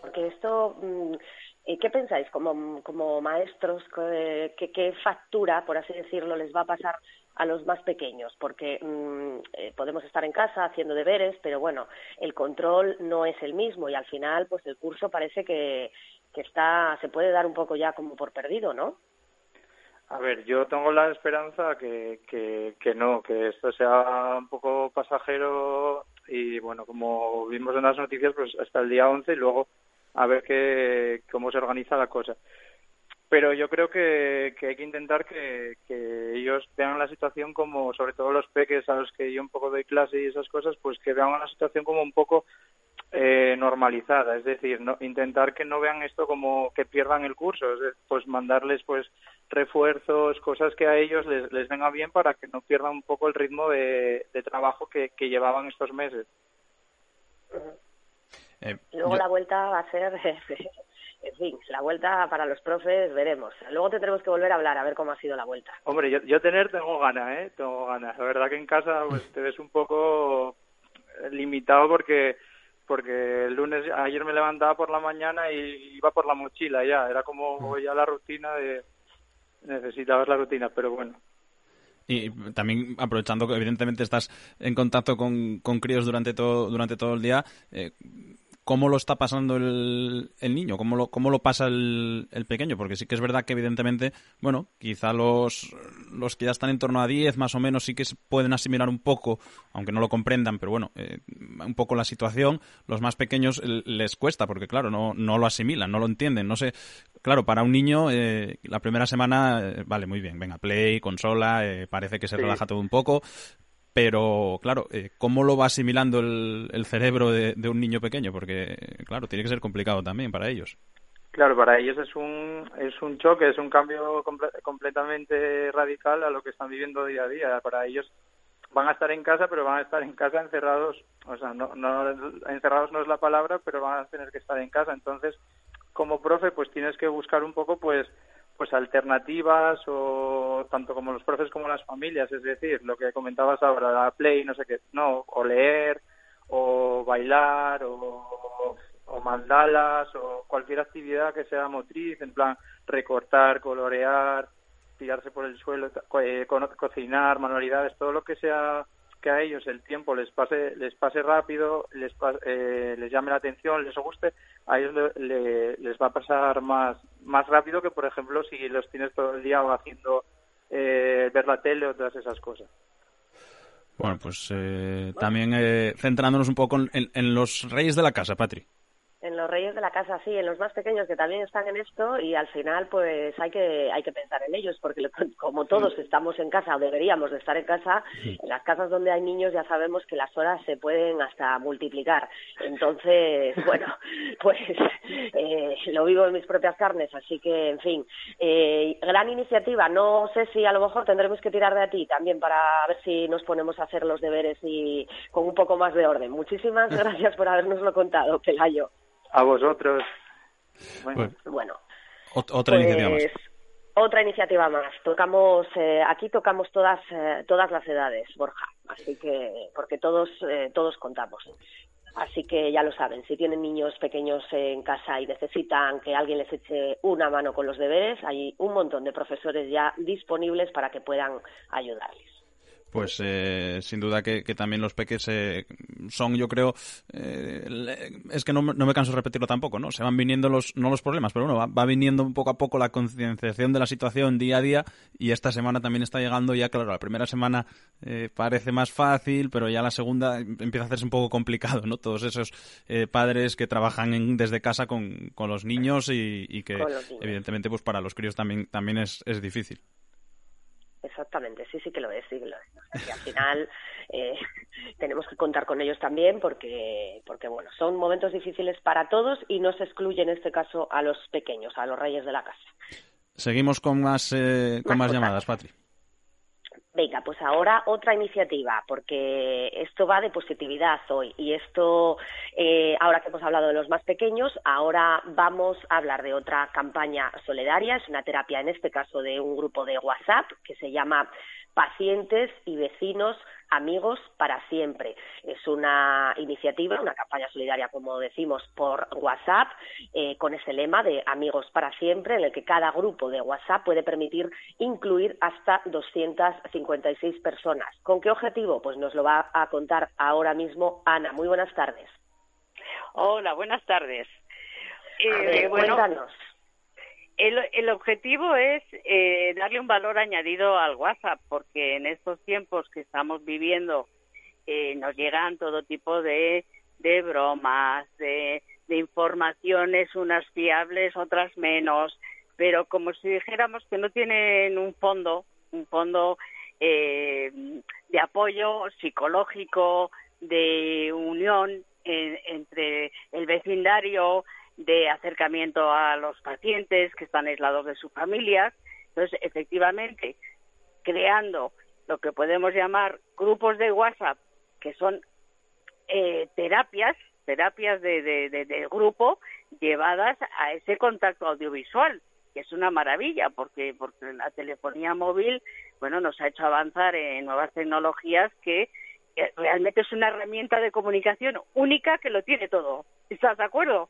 Porque esto, mm, ¿qué pensáis como, como maestros? ¿qué, ¿Qué factura, por así decirlo, les va a pasar a los más pequeños? Porque mm, eh, podemos estar en casa haciendo deberes, pero bueno, el control no es el mismo y al final, pues el curso parece que, que está, se puede dar un poco ya como por perdido, ¿no? A ver, yo tengo la esperanza que, que, que no, que esto sea un poco pasajero y bueno, como vimos en las noticias, pues hasta el día 11 y luego a ver qué, cómo se organiza la cosa. Pero yo creo que, que hay que intentar que, que ellos vean la situación como, sobre todo los peques a los que yo un poco doy clase y esas cosas, pues que vean la situación como un poco eh, normalizada, es decir, no, intentar que no vean esto como que pierdan el curso, es pues mandarles pues refuerzos, cosas que a ellos les, les venga bien para que no pierdan un poco el ritmo de, trabajo que, llevaban estos meses. Eh, Luego la vuelta va a ser, en fin, la vuelta para los profes veremos. Luego tendremos que volver a hablar a ver cómo ha sido la vuelta. Hombre, yo, yo tener tengo ganas, ¿eh? Tengo ganas. La verdad que en casa pues te ves un poco limitado porque porque el lunes ayer me levantaba por la mañana y iba por la mochila ya. Era como ya la rutina de necesitabas la rutina pero bueno. Y también aprovechando que evidentemente estás en contacto con, con críos durante todo, durante todo el día, eh, cómo lo está pasando el, el niño, cómo lo, cómo lo pasa el, el, pequeño, porque sí que es verdad que evidentemente, bueno, quizá los, los que ya están en torno a 10 más o menos sí que pueden asimilar un poco, aunque no lo comprendan, pero bueno, eh, un poco la situación, los más pequeños les cuesta, porque claro, no, no lo asimilan, no lo entienden, no sé, claro, para un niño eh, la primera semana, eh, vale, muy bien, venga, play, consola, eh, parece que se sí. relaja todo un poco, pero claro, eh, ¿cómo lo va asimilando el, el cerebro de, de, un niño pequeño? Porque, claro, tiene que ser complicado también para ellos. Claro, para ellos es un, es un choque, es un cambio comple completamente radical a lo que están viviendo día a día. Para ellos van a estar en casa, pero van a estar en casa encerrados, o sea, no, no encerrados no es la palabra, pero van a tener que estar en casa. Entonces, como profe, pues tienes que buscar un poco, pues, pues alternativas o tanto como los profes como las familias, es decir, lo que comentabas ahora, la play, no sé qué, no, o leer, o bailar, o, mandalas, o cualquier actividad que sea motriz, en plan recortar, colorear, tirarse por el suelo, eh, co cocinar, manualidades, todo lo que sea que a ellos el tiempo les pase les pase rápido, les eh, les llame la atención, les guste, a ellos le, le, les va a pasar más más rápido que por ejemplo si los tienes todo el día haciendo eh, ver la tele o todas esas cosas. Bueno, pues eh, también eh, centrándonos un poco en, en, los reyes de la casa, Patri en los reyes de la casa sí en los más pequeños que también están en esto y al final pues hay que hay que pensar en ellos porque como todos estamos en casa o deberíamos de estar en casa en las casas donde hay niños ya sabemos que las horas se pueden hasta multiplicar. Entonces bueno pues eh, lo vivo en mis propias carnes así que en fin eh, gran iniciativa. No sé si a lo mejor tendremos que tirar de a ti también para ver si nos ponemos a hacer los deberes y con un poco más de orden. Muchísimas gracias por habernoslo contado Pelayo a vosotros. Bueno, bueno otra pues, iniciativa más. Otra iniciativa más. Tocamos eh, aquí tocamos todas eh, todas las edades, Borja. Así que porque todos eh, todos contamos. Así que ya lo saben, si tienen niños pequeños en casa y necesitan que alguien les eche una mano con los deberes, hay un montón de profesores ya disponibles para que puedan ayudarles pues eh, sin duda que, que, también los peques eh, son, yo creo, eh, es que no, no, me canso de repetirlo tampoco, ¿no? Se van viniendo los, no los problemas, pero bueno, va, va viniendo poco a poco la concienciación de la situación día a día y esta semana también está llegando ya, claro, la primera semana eh, parece más fácil, pero ya la segunda empieza a hacerse un poco complicado, ¿no? Todos esos eh, padres que trabajan en, desde casa con, con los niños y, y que evidentemente pues para los críos también, también es, es difícil. Exactamente, sí, sí que lo es, sí que lo es. Y al final eh, tenemos que contar con ellos también porque, porque, bueno, son momentos difíciles para todos y no se excluye en este caso a los pequeños, a los reyes de la casa. Seguimos con más, eh, con más, más llamadas, Patri. Venga, pues ahora otra iniciativa, porque esto va de positividad hoy y esto, eh, ahora que hemos hablado de los más pequeños, ahora vamos a hablar de otra campaña solidaria, es una terapia en este caso de un grupo de WhatsApp que se llama Pacientes y Vecinos Amigos para Siempre. Es una iniciativa, una campaña solidaria, como decimos, por WhatsApp, eh, con ese lema de Amigos para Siempre, en el que cada grupo de WhatsApp puede permitir incluir hasta 256 personas. ¿Con qué objetivo? Pues nos lo va a contar ahora mismo Ana. Muy buenas tardes. Hola, buenas tardes. Eh, ver, bueno, cuéntanos. El, el, objetivo es eh, darle un valor añadido al WhatsApp, porque en estos tiempos que estamos viviendo eh, nos llegan todo tipo de, de bromas, de, de, informaciones, unas fiables, otras menos, pero como si dijéramos que no tienen un fondo, un fondo eh, de apoyo psicológico, de unión entre el vecindario, de acercamiento a los pacientes que están aislados de sus familias. Entonces, efectivamente, creando lo que podemos llamar grupos de WhatsApp, que son eh, terapias, terapias de, de, de, grupo llevadas a ese contacto audiovisual, que es una maravilla, porque, porque la telefonía móvil, bueno, nos ha hecho avanzar en nuevas tecnologías que realmente es una herramienta de comunicación única que lo tiene todo. ¿Estás de acuerdo?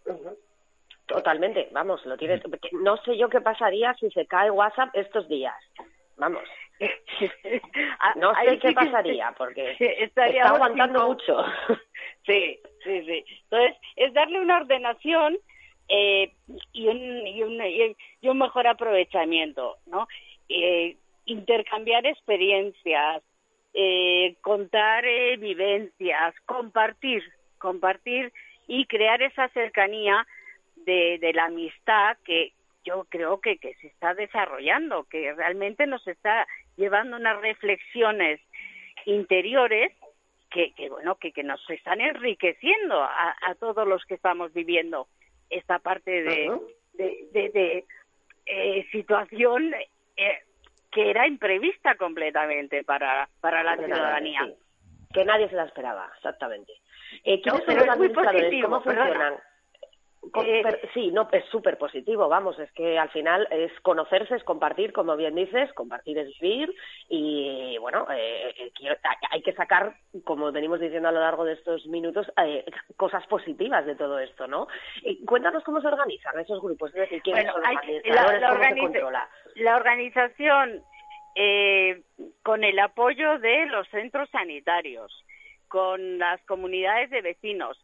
Totalmente, vamos, lo tiene. No sé yo qué pasaría si se cae WhatsApp estos días. Vamos. no sé qué pasaría, porque está aguantando mucho. Sí, sí, sí. Entonces, es darle una ordenación eh, y, un, y, un, y, un, mejor aprovechamiento, ¿no? Eh, intercambiar experiencias, eh, contar eh, vivencias, compartir, compartir y crear esa cercanía de, de la amistad que yo creo que, que se está desarrollando, que realmente nos está llevando unas reflexiones interiores que, que bueno que, que nos están enriqueciendo a, a, todos los que estamos viviendo esta parte de, de, de, eh, situación eh, que era imprevista completamente para, para la ciudadanía. Que nadie se la esperaba, exactamente. Eh, ¿Quiénes son los administradores? ¿Cómo funcionan? Sí, no, es súper positivo, vamos, es que al final es conocerse, es compartir, como bien dices, compartir es vivir y bueno, eh, eh hay que sacar, como venimos diciendo a lo largo de estos minutos, eh, cosas positivas de todo esto, ¿no? cuéntanos cómo se organizan esos grupos, es decir, quiénes son los administradores, cómo se controla. La organización, con el apoyo de los centros sanitarios, con las comunidades de vecinos,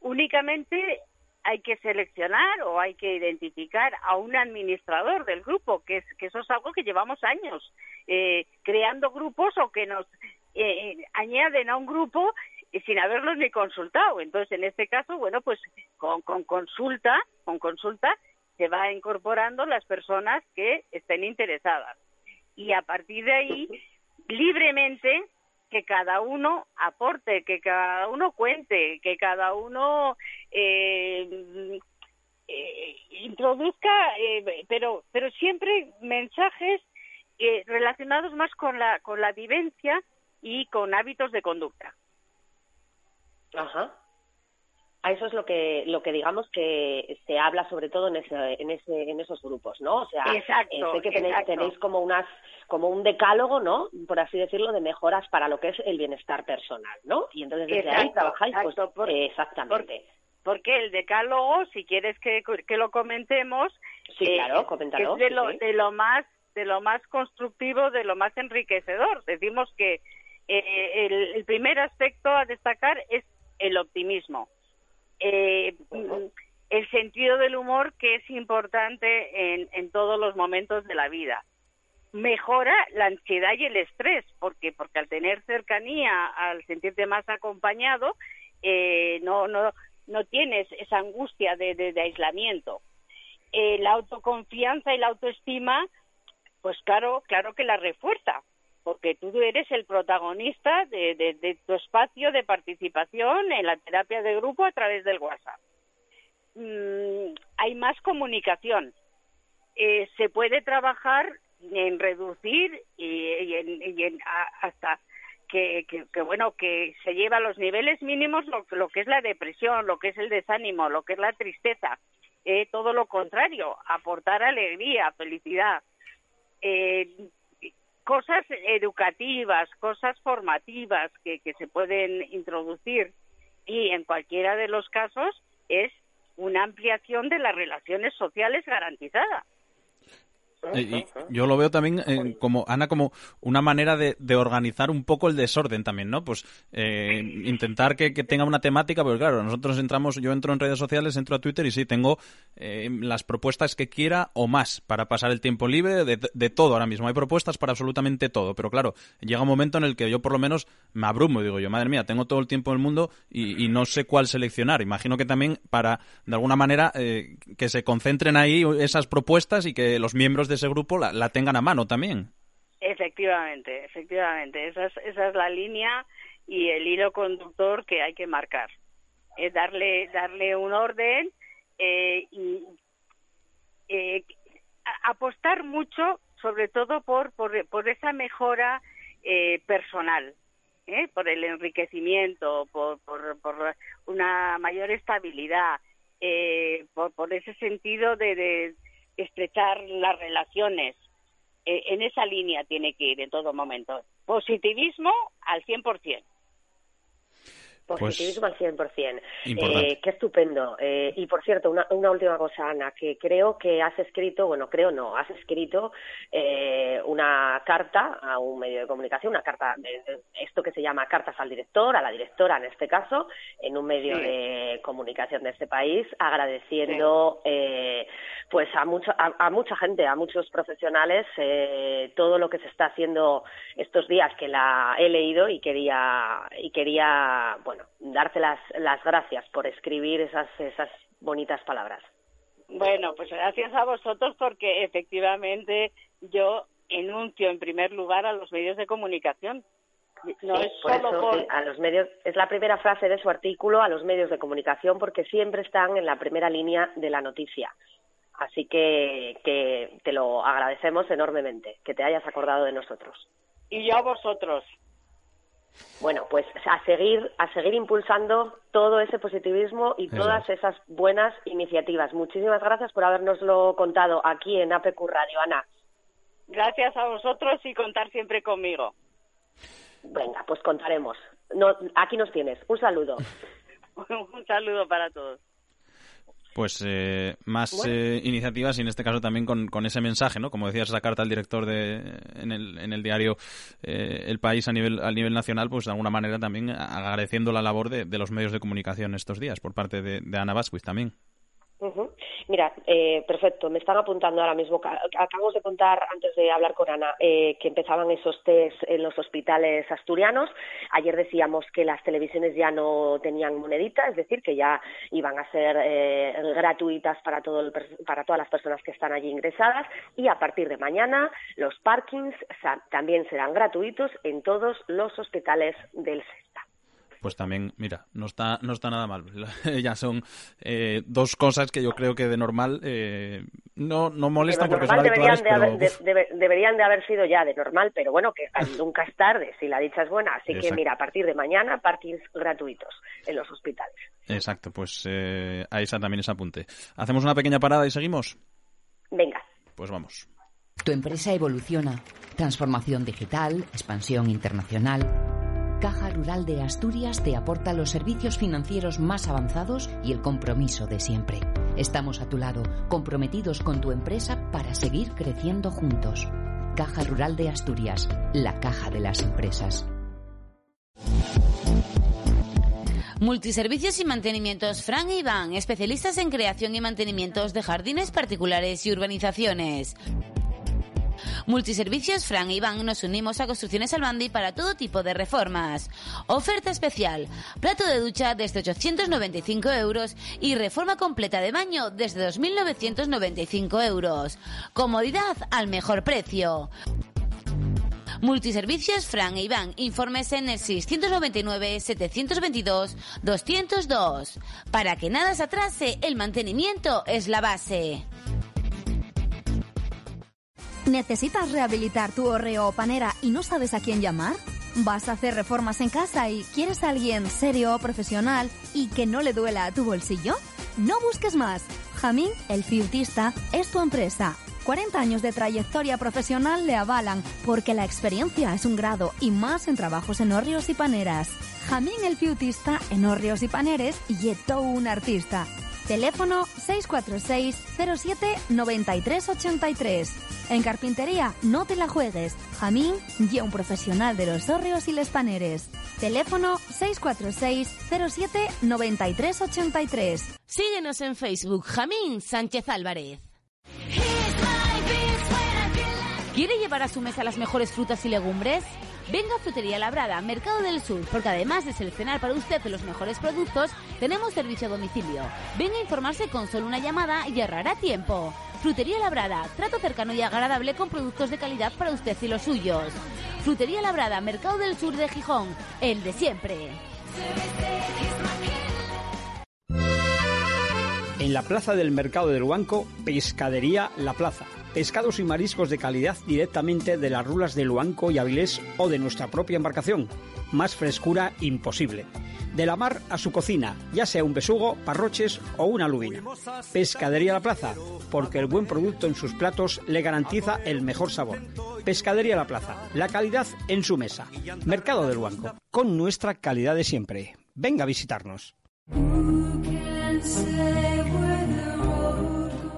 únicamente hay que seleccionar o hay que identificar a un administrador del grupo, que, es, que eso es algo que llevamos años eh, creando grupos o que nos eh, añaden a un grupo sin haberlos ni consultado. Entonces, en este caso, bueno, pues con, con consulta, con consulta se va incorporando las personas que estén interesadas. Y a partir de ahí, libremente que cada uno aporte, que cada uno cuente, que cada uno eh, eh, introduzca, eh, pero pero siempre mensajes relacionados más con la con la vivencia y con hábitos de conducta. Ajá a eso es lo que lo que digamos que se habla sobre todo en ese en ese en esos grupos no o sea eh, sé que tenéis, tenéis, como unas como un decálogo no por así decirlo de mejoras para lo que es el bienestar personal no y entonces desde ahí trabajáis pues eh, exactamente. porque el decálogo si quieres que, que lo comentemos sí claro coméntalo es de lo de lo más de lo más constructivo de lo más enriquecedor. Decimos que eh, el, el primer aspecto a destacar es el optimismo eh, el sentido del humor que es importante en, en todos los momentos de la vida. Mejora la ansiedad y el estrés, porque porque al tener cercanía, al sentirte más acompañado, eh, no no no tienes esa angustia de, de, aislamiento. Eh, la autoconfianza y la autoestima, pues claro, claro que la refuerza, porque tú eres el protagonista de, tu espacio de participación en la terapia de grupo a través del WhatsApp. Mm, hay más comunicación. Eh, se puede trabajar en reducir y, en, hasta que, bueno que se lleva a los niveles mínimos lo, que es la depresión, lo que es el desánimo, lo que es la tristeza. Eh, todo lo contrario, aportar alegría, felicidad. Eh, cosas educativas, cosas formativas que, que se pueden introducir y en cualquiera de los casos es una ampliación de las relaciones sociales garantizada. Y, yo lo veo también eh, como, Ana, como una manera de, organizar un poco el desorden también, ¿no? Pues eh, intentar que, tenga una temática, porque claro, nosotros entramos, yo entro en redes sociales, entro a Twitter y sí, tengo eh, las propuestas que quiera o más para pasar el tiempo libre de, todo ahora mismo. Hay propuestas para absolutamente todo, pero claro, llega un momento en el que yo por lo menos me abrumo, digo yo, madre mía, tengo todo el tiempo del mundo y, no sé cuál seleccionar. Imagino que también para, de alguna manera, que se concentren ahí esas propuestas y que los miembros de ese grupo la, tengan a mano también. Efectivamente, efectivamente. Esa es, esa es la línea y el hilo conductor que hay que marcar. Es darle, darle un orden eh, y eh, apostar mucho, sobre todo por, por, por esa mejora eh, personal, por el enriquecimiento, por, por, por una mayor estabilidad, por, por ese sentido de estrechar las relaciones. Eh, en esa línea tiene que ir en todo momento. Positivismo al 100%. Positivismo pues, al 100%. Eh, qué estupendo. Eh, y por cierto, una, una, última cosa, Ana, que creo que has escrito, bueno, creo no, has escrito eh, una carta a un medio de comunicación, una carta, de, esto que se llama cartas al director, a la directora en este caso, en un medio de comunicación de este país, agradeciendo eh, pues a, mucho, a, a, mucha gente, a muchos profesionales, eh, todo lo que se está haciendo estos días que la he leído y quería, y quería bueno, darte las, las gracias por escribir esas, esas bonitas palabras. Bueno, pues gracias a vosotros porque efectivamente yo enuncio en primer lugar a los medios de comunicación. No es solo eh, a los medios es la primera frase de su artículo a los medios de comunicación porque siempre están en la primera línea de la noticia. Así que, que te lo agradecemos enormemente que te hayas acordado de nosotros. Y yo a vosotros. Bueno, pues a seguir, a seguir impulsando todo ese positivismo y todas esas buenas iniciativas. Muchísimas gracias por habernoslo contado aquí en APQ Radio, Ana. Gracias a vosotros y contar siempre conmigo. Venga, pues contaremos. No, aquí nos tienes. Un saludo. Un saludo para todos pues eh, más eh, iniciativas y en este caso también con, con, ese mensaje, ¿no? Como decías, esa carta al director de, en, el, en el diario eh, El País a nivel, a nivel nacional, pues de alguna manera también agradeciendo la labor de, de los medios de comunicación estos días por parte de, de Ana Basquiz también. Mira, eh, perfecto, me están apuntando ahora mismo. Acabamos de contar, antes de hablar con Ana, eh, que empezaban esos test en los hospitales asturianos. Ayer decíamos que las televisiones ya no tenían monedita, es decir, que ya iban a ser eh, gratuitas para, todo para todas las personas que están allí ingresadas. Y a partir de mañana, los parkings también serán gratuitos en todos los hospitales del SESTA pues también, mira, no está, no está nada mal. ya son eh, dos cosas que yo creo que de normal eh, no, no molestan porque son deberían habituales, de, deberían de haber sido ya de normal, pero bueno, que nunca es tarde si la dicha es buena. Así que mira, a partir de mañana, parkings gratuitos en los hospitales. Exacto, pues eh, ahí está también ese apunte. ¿Hacemos una pequeña parada y seguimos? Venga. Pues vamos. Tu empresa evoluciona. Transformación digital, expansión internacional. Caja Rural de Asturias te aporta los servicios financieros más avanzados y el compromiso de siempre. Estamos a tu lado, comprometidos con tu empresa para seguir creciendo juntos. Caja Rural de Asturias, la caja de las empresas. Multiservicios y mantenimientos Fran y Iván, especialistas en creación y mantenimientos de jardines particulares y urbanizaciones. Multiservicios Fran y Iván nos unimos a Construcciones Albandi para todo tipo de reformas. Oferta especial. Plato de ducha desde 895 euros y reforma completa de baño desde 2.995 euros. Comodidad al mejor precio. Multiservicios Fran e Iván. Informes en el 699-722-202. Para que nada se atrase, el mantenimiento es la base. ¿Necesitas rehabilitar tu horreo o panera y no sabes a quién llamar? ¿Vas a hacer reformas en casa y quieres a alguien serio, profesional y que no le duela a tu bolsillo? No busques más. Jamín, el fiutista, es tu empresa. 40 años de trayectoria profesional le avalan porque la experiencia es un grado y más en trabajos en horrios y paneras. Jamín el fiutista en horrios y paneres y todo un artista. Teléfono 646 07 9383. En carpintería, no te la juegues. Jamín, guía un profesional de los hórreos y les paneres. Teléfono 646 07 9383. Síguenos en Facebook, Jamín Sánchez Álvarez. ¿Quiere llevar a su mesa las mejores frutas y legumbres? Venga a Frutería Labrada, Mercado del Sur, porque además de seleccionar para usted los mejores productos, tenemos servicio a domicilio. Venga a informarse con solo una llamada y ahorrará tiempo. Frutería Labrada, trato cercano y agradable con productos de calidad para usted y los suyos. Frutería Labrada, Mercado del Sur de Gijón, el de siempre. En la plaza del Mercado del Huanco, Pescadería La Plaza pescados y mariscos de calidad directamente de las rulas de Luanco y Avilés o de nuestra propia embarcación. Más frescura imposible. De la mar a su cocina, ya sea un besugo, parroches o una lubina. Pescadería La Plaza, porque el buen producto en sus platos le garantiza el mejor sabor. Pescadería La Plaza, la calidad en su mesa. Mercado del Luanco, con nuestra calidad de siempre. Venga a visitarnos.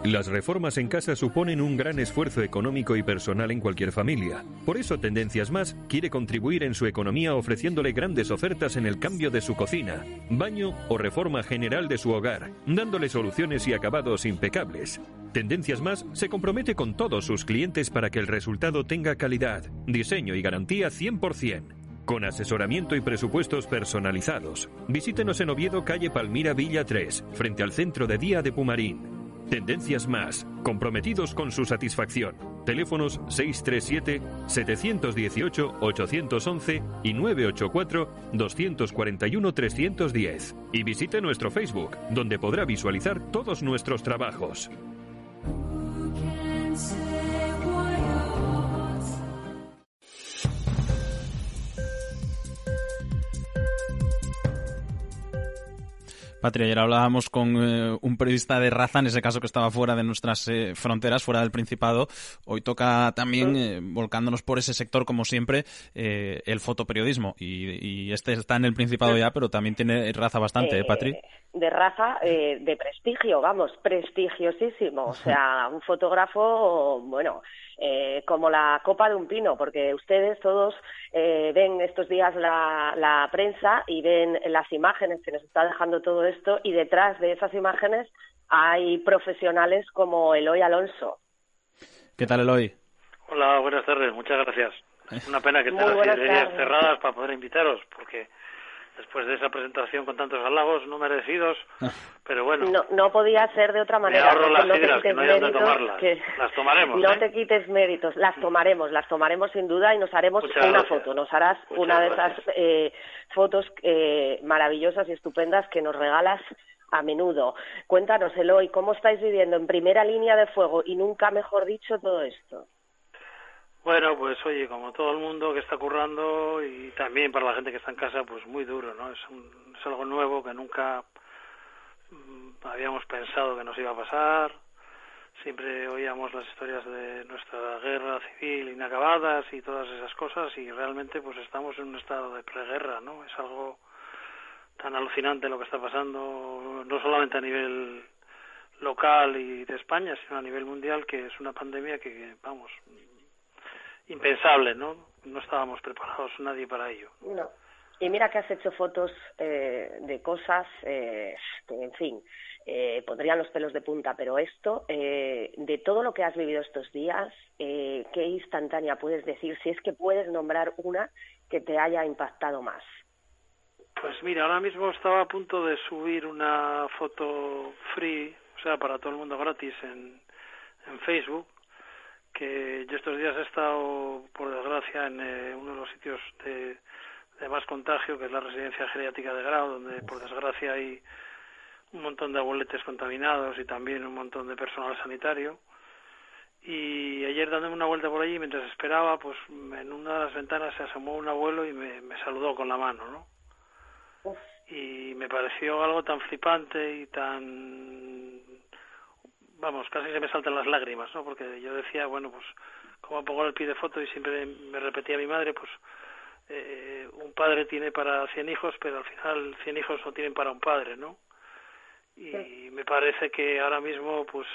Las reformas en casa suponen un gran esfuerzo económico y personal en cualquier familia. Por eso Tendencias Más quiere contribuir en su economía ofreciéndole grandes ofertas en el cambio de su cocina, baño o reforma general de su hogar, dándole soluciones y acabados impecables. Tendencias Más se compromete con todos sus clientes para que el resultado tenga calidad, diseño y garantía 100%. Con asesoramiento y presupuestos personalizados. Visítenos en Oviedo, calle Palmira Villa 3, frente al centro de día de Pumarín. Tendencias Más, comprometidos con su satisfacción. Teléfonos 637-718-811 y 984-241-310. Y visite nuestro Facebook, donde podrá visualizar todos nuestros trabajos. Patria, ayer hablábamos con eh, un periodista de raza, en ese caso que estaba fuera de nuestras eh, fronteras, fuera del Principado. Hoy toca también, eh, volcándonos por ese sector, como siempre, el fotoperiodismo. Y, este está en el Principado ya, pero también tiene raza bastante, ¿eh, Patri? De raza, de prestigio, vamos, prestigiosísimo. O sea, un fotógrafo, bueno, eh, como la copa de un pino, porque ustedes todos eh, ven estos días la, la, prensa y ven las imágenes que nos está dejando todo esto y detrás de esas imágenes hay profesionales como Eloy Alonso. ¿Qué tal, Eloy? Hola, buenas tardes, muchas gracias. Una pena que estén las librerías cerradas para poder invitaros, porque después de esa presentación con tantos halagos no merecidos, ah. pero bueno. No, no podía ser de otra manera. Me las no que no méritos, tomarlas. las tomaremos. No ¿eh? te quites méritos, las tomaremos, las tomaremos sin duda y nos haremos una foto. Nos harás una de esas eh, fotos eh, maravillosas y estupendas que nos regalas a menudo. Cuéntanos, Eloy, ¿cómo estáis viviendo en primera línea de fuego y nunca mejor dicho todo esto? Bueno, pues oye, como todo el mundo que está currando y también para la gente que está en casa, pues muy duro, ¿no? Es, es algo nuevo que nunca mm, habíamos pensado que nos iba a pasar. Siempre oíamos las historias de nuestra guerra civil inacabadas y todas esas cosas y realmente pues estamos en un estado de preguerra, ¿no? Es algo tan alucinante lo que está pasando, no solamente a nivel local y de España, sino a nivel mundial, que es una pandemia que, vamos, impensable, ¿no? No estábamos preparados nadie para ello. No. Y mira que has hecho fotos eh, de cosas eh, que, en fin, eh, pondrían los pelos de punta, pero esto, eh, de todo lo que has vivido estos días, eh, ¿qué instantánea puedes decir, si es que puedes nombrar una que te haya impactado más? Pues mira, ahora mismo estaba a punto de subir una foto free, o sea, para todo el mundo gratis en, en Facebook, que yo estos días he estado, por desgracia, en eh, uno de los sitios de, de, más contagio, que es la residencia geriátrica de Grau, donde por desgracia hay un montón de abueletes contaminados y también un montón de personal sanitario. Y ayer dándome una vuelta por allí, mientras esperaba, pues en una de las ventanas se asomó un abuelo y me, me saludó con la mano, ¿no? Y me pareció algo tan flipante y tan vamos, casi se me saltan las lágrimas, ¿no? Porque yo decía, bueno, pues, como pongo el pie de foto y siempre me repetía mi madre, pues, eh, un padre tiene para cien hijos, pero al final cien hijos no tienen para un padre, ¿no? Y me parece que ahora mismo, pues,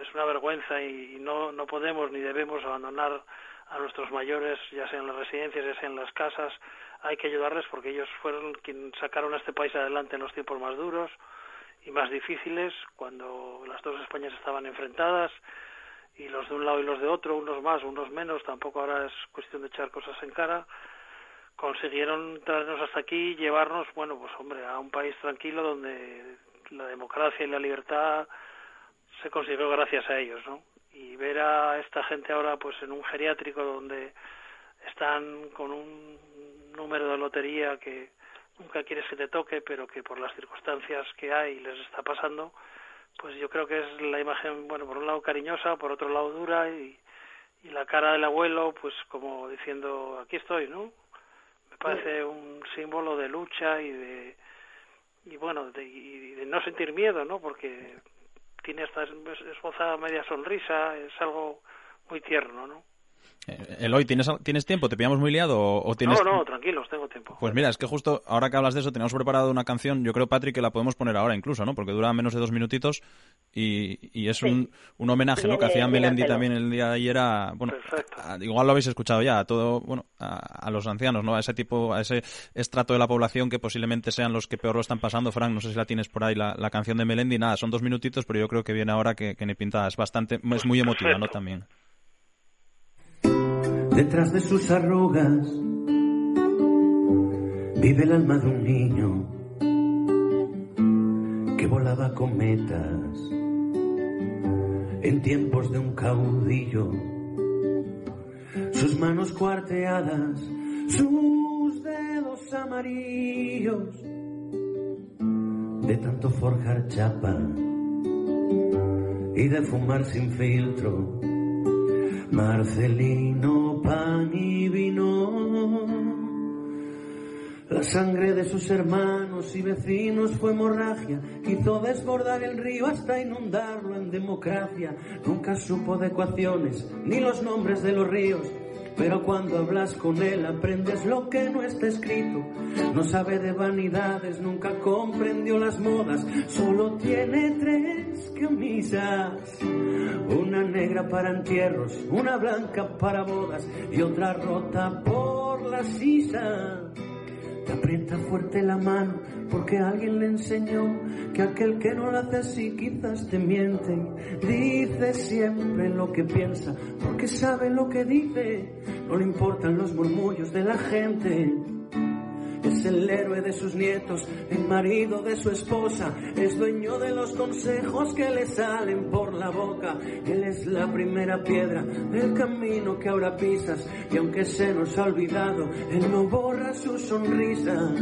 es una vergüenza y no, no podemos ni debemos abandonar a nuestros mayores, ya sea en las residencias, ya sea en las casas. Hay que ayudarles porque ellos fueron quienes sacaron a este país adelante en los tiempos más duros y más difíciles cuando las dos Españas estaban enfrentadas y los de un lado y los de otro, unos más, unos menos, tampoco ahora es cuestión de echar cosas en cara, consiguieron traernos hasta aquí y llevarnos, bueno, pues hombre, a un país tranquilo donde la democracia y la libertad se consiguió gracias a ellos, ¿no? Y ver a esta gente ahora pues en un geriátrico donde están con un número de lotería que nunca quieres que te toque, pero que por las circunstancias que hay les está pasando, pues yo creo que es la imagen, bueno, por un lado cariñosa, por otro lado dura y, y la cara del abuelo, pues como diciendo, aquí estoy, ¿no? Me parece un símbolo de lucha y de, y bueno, de, y de no sentir miedo, ¿no? Porque tiene esta esbozada media sonrisa, es algo muy tierno, ¿no? Eh, Eloy, ¿tienes, ¿tienes tiempo? ¿Te pillamos muy liado o, tienes...? No, no, tranquilos, tengo tiempo. Pues mira, es que justo ahora que hablas de eso, tenemos preparado una canción, yo creo, Patrick, que la podemos poner ahora incluso, ¿no? Porque dura menos de dos minutitos y, y es un, un homenaje, ¿no? Que hacía Melendi también el día de ayer a... Bueno, igual lo habéis escuchado ya, a todo, bueno, a, los ancianos, ¿no? A ese tipo, a ese estrato de la población que posiblemente sean los que peor lo están pasando. Frank, no sé si la tienes por ahí, la, la canción de Melendi. Nada, son dos minutitos, pero yo creo que viene ahora que, que ni pintada. Es bastante, es muy emotiva, ¿no? También detrás de sus arrugas vive el alma de un niño que volaba cometas en tiempos de un caudillo. Sus manos cuarteadas, sus dedos amarillos, de tanto forjar chapa y de fumar sin filtro Marcelino, pan y vino. La sangre de sus hermanos y vecinos fue hemorragia, hizo desbordar el río hasta inundarlo en democracia. Nunca supo de ecuaciones ni los nombres de los ríos pero cuando hablas con él aprendes lo que no está escrito. No sabe de vanidades, nunca comprendió las modas, solo tiene tres camisas. Una negra para entierros, una blanca para bodas y otra rota por la sisa. Te aprieta fuerte la mano porque alguien le enseñó que aquel que no lo hace así quizás te miente. Dice siempre lo que piensa porque sabe lo que dice. No le importan los murmullos de la gente. Es el héroe de sus nietos, el marido de su esposa, es dueño de los consejos que le salen por la boca. Él es la primera piedra del camino que ahora pisas y aunque se nos ha olvidado, él no borra su sonrisa.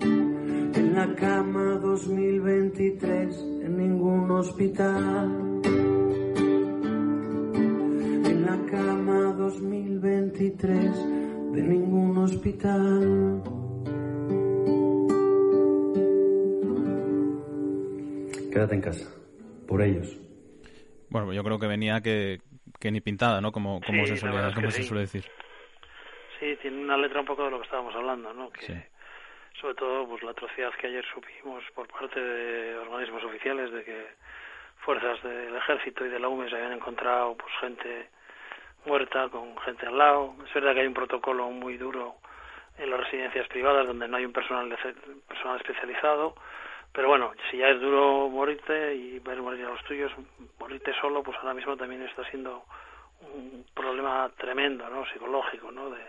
En la cama 2023, en ningún hospital. En la cama 2023 de ningún hospital. Quédate en casa, por ellos. Bueno, yo creo que venía que, que ni pintada, ¿no? Como, como, se, suele, como se suele decir. Sí, tiene una letra un poco de lo que estábamos hablando, ¿no? Que, Sobre todo, pues la atrocidad que ayer supimos por parte de organismos oficiales de que fuerzas del ejército y de la UME se habían encontrado pues gente muerta con gente al lado. Es verdad que hay un protocolo muy duro en las residencias privadas donde no hay un personal, personal especializado. Pero bueno, si ya es duro morirte y ver morir a los tuyos, morirte solo, pues ahora mismo también está siendo un problema tremendo, ¿no? Psicológico, ¿no? De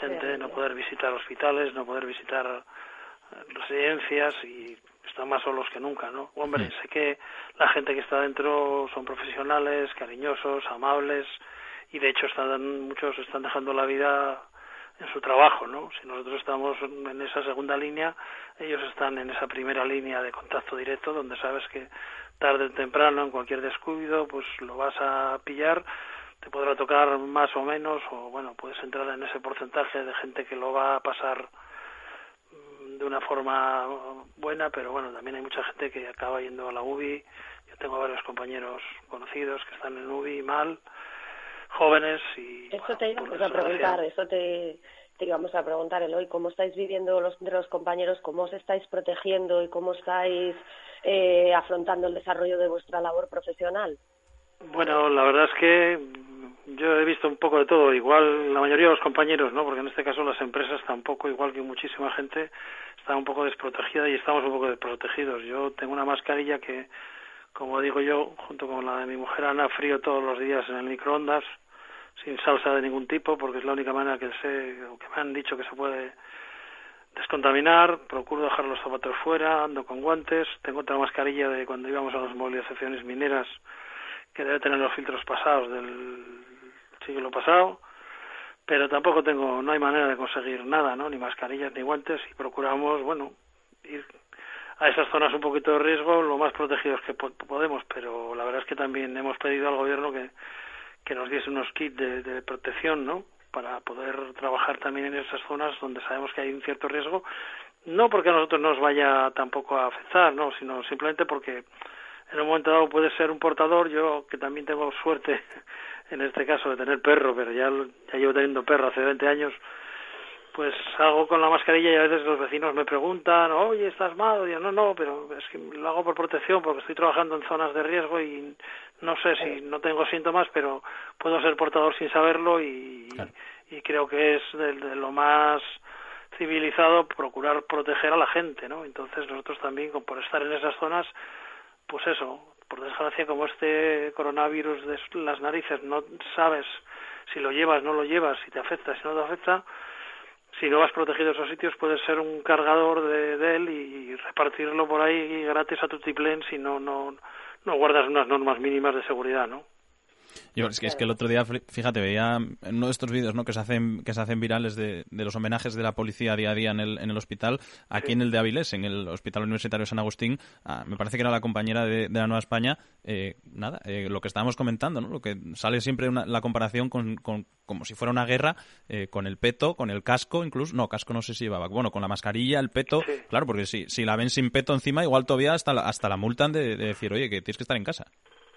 gente no poder visitar hospitales, no poder visitar eh, residencias y están más solos que nunca, ¿no? Hombre, sé que la gente que está dentro son profesionales, cariñosos, amables, y de hecho están muchos están dejando la vida en su trabajo, ¿no? Si nosotros estamos en esa segunda línea, ellos están en esa primera línea de contacto directo, donde sabes que tarde o temprano, en cualquier descuido, pues lo vas a pillar, te podrá tocar más o menos, o bueno, puedes entrar en ese porcentaje de gente que lo va a pasar mm, de una forma buena, pero bueno, también hay mucha gente que acaba yendo a la UBI. Yo tengo varios compañeros conocidos que están en UBI mal, jóvenes y... Eso te íbamos a preguntar, eso te, te íbamos a preguntar, Eloy, ¿cómo estáis viviendo los, de los compañeros, cómo os estáis protegiendo y cómo estáis eh, afrontando el desarrollo de vuestra labor profesional? Bueno, la verdad es que yo he visto un poco de todo, igual la mayoría de los compañeros, ¿no? Porque en este caso las empresas tampoco, igual que muchísima gente, está un poco desprotegida y estamos un poco desprotegidos. Yo tengo una mascarilla que, como digo yo, junto con la de mi mujer Ana, frío todos los días en el microondas, sin salsa de ningún tipo, porque es la única manera que sé, o que me han dicho que se puede descontaminar, procuro dejar los zapatos fuera, ando con guantes, tengo otra mascarilla de cuando íbamos a las movilizaciones mineras que debe tener los filtros pasados del siglo pasado, pero tampoco tengo, no hay manera de conseguir nada, ¿no? Ni mascarillas ni guantes y procuramos, bueno, ir a esas zonas un poquito de riesgo lo más protegidos que podemos, pero la verdad es que también hemos pedido al gobierno que que nos diese unos kits de, de protección, ¿no? Para poder trabajar también en esas zonas donde sabemos que hay un cierto riesgo, no porque a nosotros nos vaya tampoco a afectar, ¿no? Sino simplemente porque en un momento dado puedes ser un portador. Yo, que también tengo suerte en este caso de tener perro, pero ya, ya llevo teniendo perro hace 20 años, pues hago con la mascarilla y a veces los vecinos me preguntan, oye, ¿estás mal? Y yo, no, no, pero es que lo hago por protección porque estoy trabajando en zonas de riesgo y no sé si no tengo síntomas, pero puedo ser portador sin saberlo y, y creo que es de, de, lo más civilizado procurar proteger a la gente, ¿no? Entonces nosotros también, por estar en esas zonas, pues eso, por desgracia como este coronavirus de las narices no sabes si lo llevas, no lo llevas, si te afecta, si no te afecta, si no vas protegido esos sitios puedes ser un cargador de, de él y repartirlo por ahí gratis a tu tiplén si no, no, no guardas unas normas mínimas de seguridad, ¿no? Yo, es, que, es que el otro día, fíjate, veía en uno de estos vídeos ¿no? que, se hacen, que se hacen virales de, de los homenajes de la policía día a día en el, en el hospital, aquí en el de Avilés, en el Hospital Universitario San Agustín, ah, me parece que era la compañera de, de la Nueva España, eh, nada, eh, lo que estábamos comentando, ¿no? lo que sale siempre una, la comparación con, con, como si fuera una guerra, eh, con el peto, con el casco, incluso, no, casco no sé si llevaba, bueno, con la mascarilla, el peto, sí. claro, porque si, si la ven sin peto encima, igual todavía hasta la, hasta la multan de, de decir, oye, que tienes que estar en casa.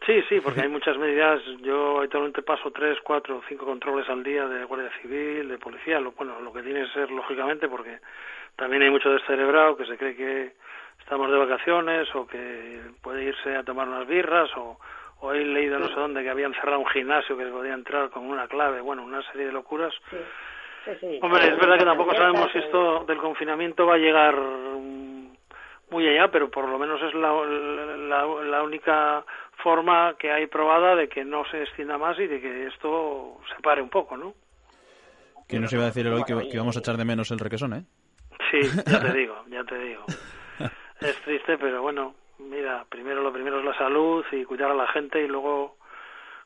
Sí, sí, porque hay muchas medidas. Yo habitualmente paso tres, cuatro, cinco controles al día de Guardia Civil, de policía. Lo, bueno, lo que tiene que ser, lógicamente, porque también hay mucho descerebrado que se cree que estamos de vacaciones o que puede irse a tomar unas birras o, o he leído no sé dónde que habían cerrado un gimnasio que podía entrar con una clave. Bueno, una serie de locuras. Sí. Sí, sí. Hombre, es verdad que tampoco sabemos si esto del confinamiento va a llegar muy allá, pero por lo menos es la, la, la única forma que hay probada de que no se extienda más y de que esto se pare un poco, ¿no? Que nos iba a decir hoy que, que íbamos a echar de menos el requesón, ¿eh? Sí, ya te digo, ya te digo. Es triste, pero bueno, mira, primero lo primero es la salud y cuidar a la gente y luego,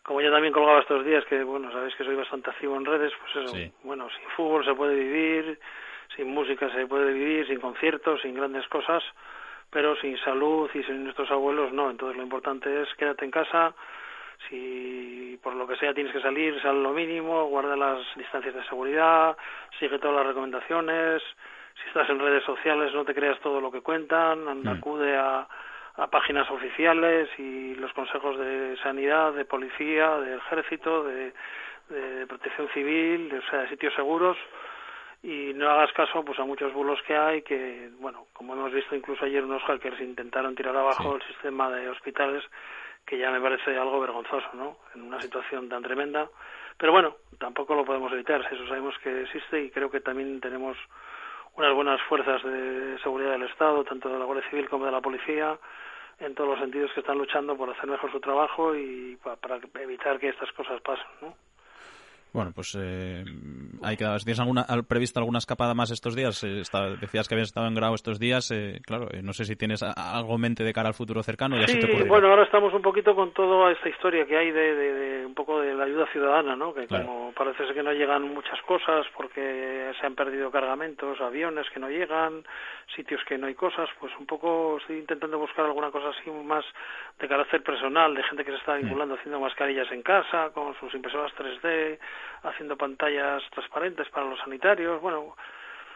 como yo también colgaba estos días, que bueno, sabéis que soy bastante activo en redes, pues eso, sí. bueno, sin fútbol se puede vivir, sin música se puede vivir, sin conciertos, sin grandes cosas, pero sin salud y sin nuestros abuelos no. Entonces lo importante es quédate en casa, si por lo que sea tienes que salir, sal lo mínimo, guarda las distancias de seguridad, sigue todas las recomendaciones, si estás en redes sociales no te creas todo lo que cuentan, mm. acude a, a páginas oficiales y los consejos de sanidad, de policía, de ejército, de, de protección civil, de, o sea, de sitios seguros y no hagas caso pues a muchos bulos que hay que bueno como hemos visto incluso ayer unos hackers intentaron tirar abajo sí. el sistema de hospitales que ya me parece algo vergonzoso no en una situación tan tremenda. Pero bueno tampoco lo podemos evitar eso sabemos que existe y creo que también tenemos unas buenas fuerzas de seguridad del Estado tanto de la Guardia Civil como de la policía en todos los sentidos que están luchando por hacer mejor su trabajo y para, para evitar que estas cosas pasen no bueno, pues eh, hay que, ¿tienes alguna, previsto alguna escapada más estos días? Eh, está, decías que habías estado en Grau estos días. Eh, claro, eh, no sé si tienes algo en mente de cara al futuro cercano. Ya sí, te bueno, ahora estamos un poquito con toda esta historia que hay de, de, de un poco de la ayuda ciudadana, ¿no? Que claro. como parece ser que no llegan muchas cosas porque se han perdido cargamentos, aviones que no llegan, sitios que no hay cosas, pues un poco estoy intentando buscar alguna cosa así más de carácter personal, de gente que se está vinculando mm. haciendo mascarillas en casa, con sus impresoras 3D, haciendo pantallas transparentes para los sanitarios. Bueno,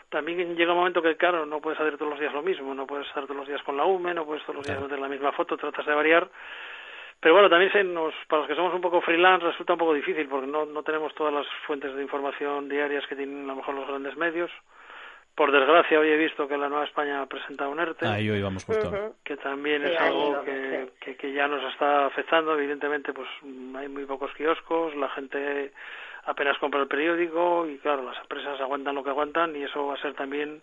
también llega un momento que, claro, no puedes hacer todos los días lo mismo, no puedes estar todos los días con la UME, no puedes todos los días claro. meter la misma foto, tratas de variar. Pero bueno, también se nos, para los que somos un poco freelance resulta un poco difícil porque no, no tenemos todas las fuentes de información diarias que tienen a lo mejor los grandes medios. Por desgracia, hoy he visto que la Nueva España ha presentado un ERTE. Ahí hoy vamos justo. Uh -huh. Que también sí, es algo que, que, que, ya nos está afectando. Evidentemente, pues hay muy pocos kioscos, la gente apenas compra el periódico y, claro, las empresas aguantan lo que aguantan y eso va a ser también,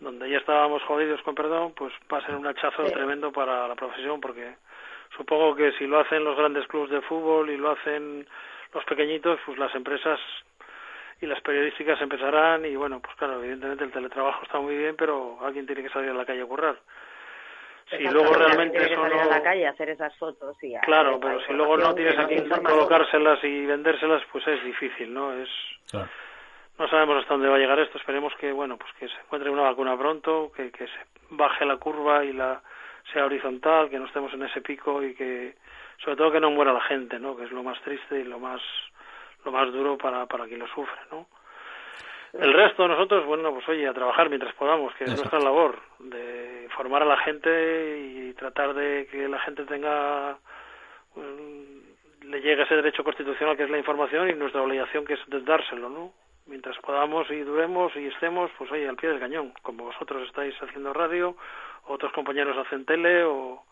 donde ya estábamos jodidos, con perdón, pues va a ser un hachazo sí. tremendo para la profesión porque supongo que si lo hacen los grandes clubes de fútbol y lo hacen los pequeñitos, pues las empresas y las periodísticas empezarán y bueno, pues claro, evidentemente el teletrabajo está muy bien, pero alguien tiene que salir a la calle a currar. Si luego realmente eso no... a la calle a hacer esas fotos y Claro, pero si luego no tienes a quien colocárselas y vendérselas, pues es difícil, ¿no? Es claro. no sabemos hasta dónde va a llegar esto, esperemos que bueno, pues que se encuentre una vacuna pronto, que que se baje la curva y la sea horizontal, que no estemos en ese pico y que sobre todo que no muera la gente, ¿no? Que es lo más triste y lo más lo más duro para, para quien lo sufre, ¿no? El resto de nosotros, bueno, pues oye, a trabajar mientras podamos, que es nuestra labor, de informar a la gente y tratar de que la gente tenga, mm, le llegue ese derecho constitucional que es la información y nuestra obligación que es de dárselo, ¿no? Mientras podamos y duremos y estemos, pues oye, al pie del cañón, como vosotros estáis haciendo radio, otros compañeros hacen tele o,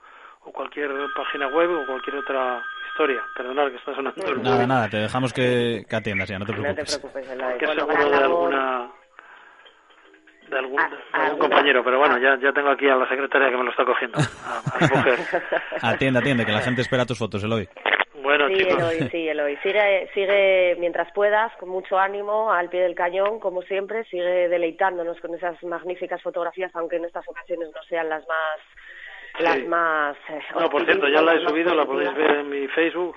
o cualquier página web o cualquier otra historia. Perdonad que está sonando. el Nada, móvil. nada, te dejamos que, que atiendas ya, no te No te preocupes. preocupes, que Bueno, seguro de alguna de algún, Ah, de algún alguna- compañero, pero bueno, ya, ya tengo aquí a la secretaria que me lo está cogiendo, a, a mujer. Atiende, atiende, que la gente espera tus fotos, Eloy. Bueno, Sí, chicos, Eloy, sí, Eloy. Sigue, sigue mientras puedas, con mucho ánimo, al pie del cañón, como siempre. Sigue deleitándonos con esas magníficas fotografías, aunque en estas ocasiones no sean las más... Las Sí. más... eh, no, por cierto, ya la he subido, la podéis ver en mi Facebook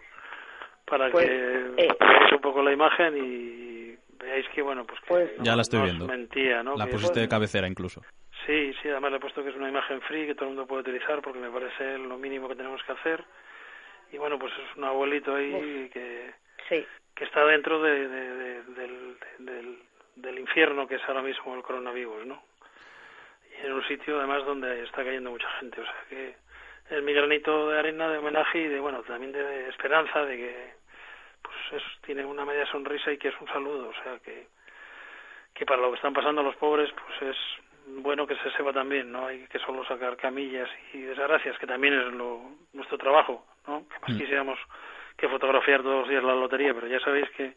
para Pues, que eh. veáis un poco la imagen y veáis que, bueno, pues que no- Ya la estoy no viendo. mentía, ¿no? La Que, pusiste de cabecera incluso. Sí, sí, además le he puesto que es una imagen free que todo el mundo puede utilizar porque me parece lo mínimo que tenemos que hacer. Y bueno, pues es un abuelito ahí que, Sí. que está dentro de, de- de- del, del, del infierno que es ahora mismo el coronavirus, ¿no? En un sitio además donde está cayendo mucha gente, o sea que es mi granito de arena de homenaje y de, bueno, también de esperanza de que pues es, tiene una media sonrisa y que es un saludo, o sea que que para lo que están pasando los pobres pues es bueno que se sepa también, no hay que solo sacar camillas y desgracias, que también es lo, nuestro trabajo, ¿no? Que más Mm. quisiéramos que fotografiar todos los días la lotería, pero ya sabéis que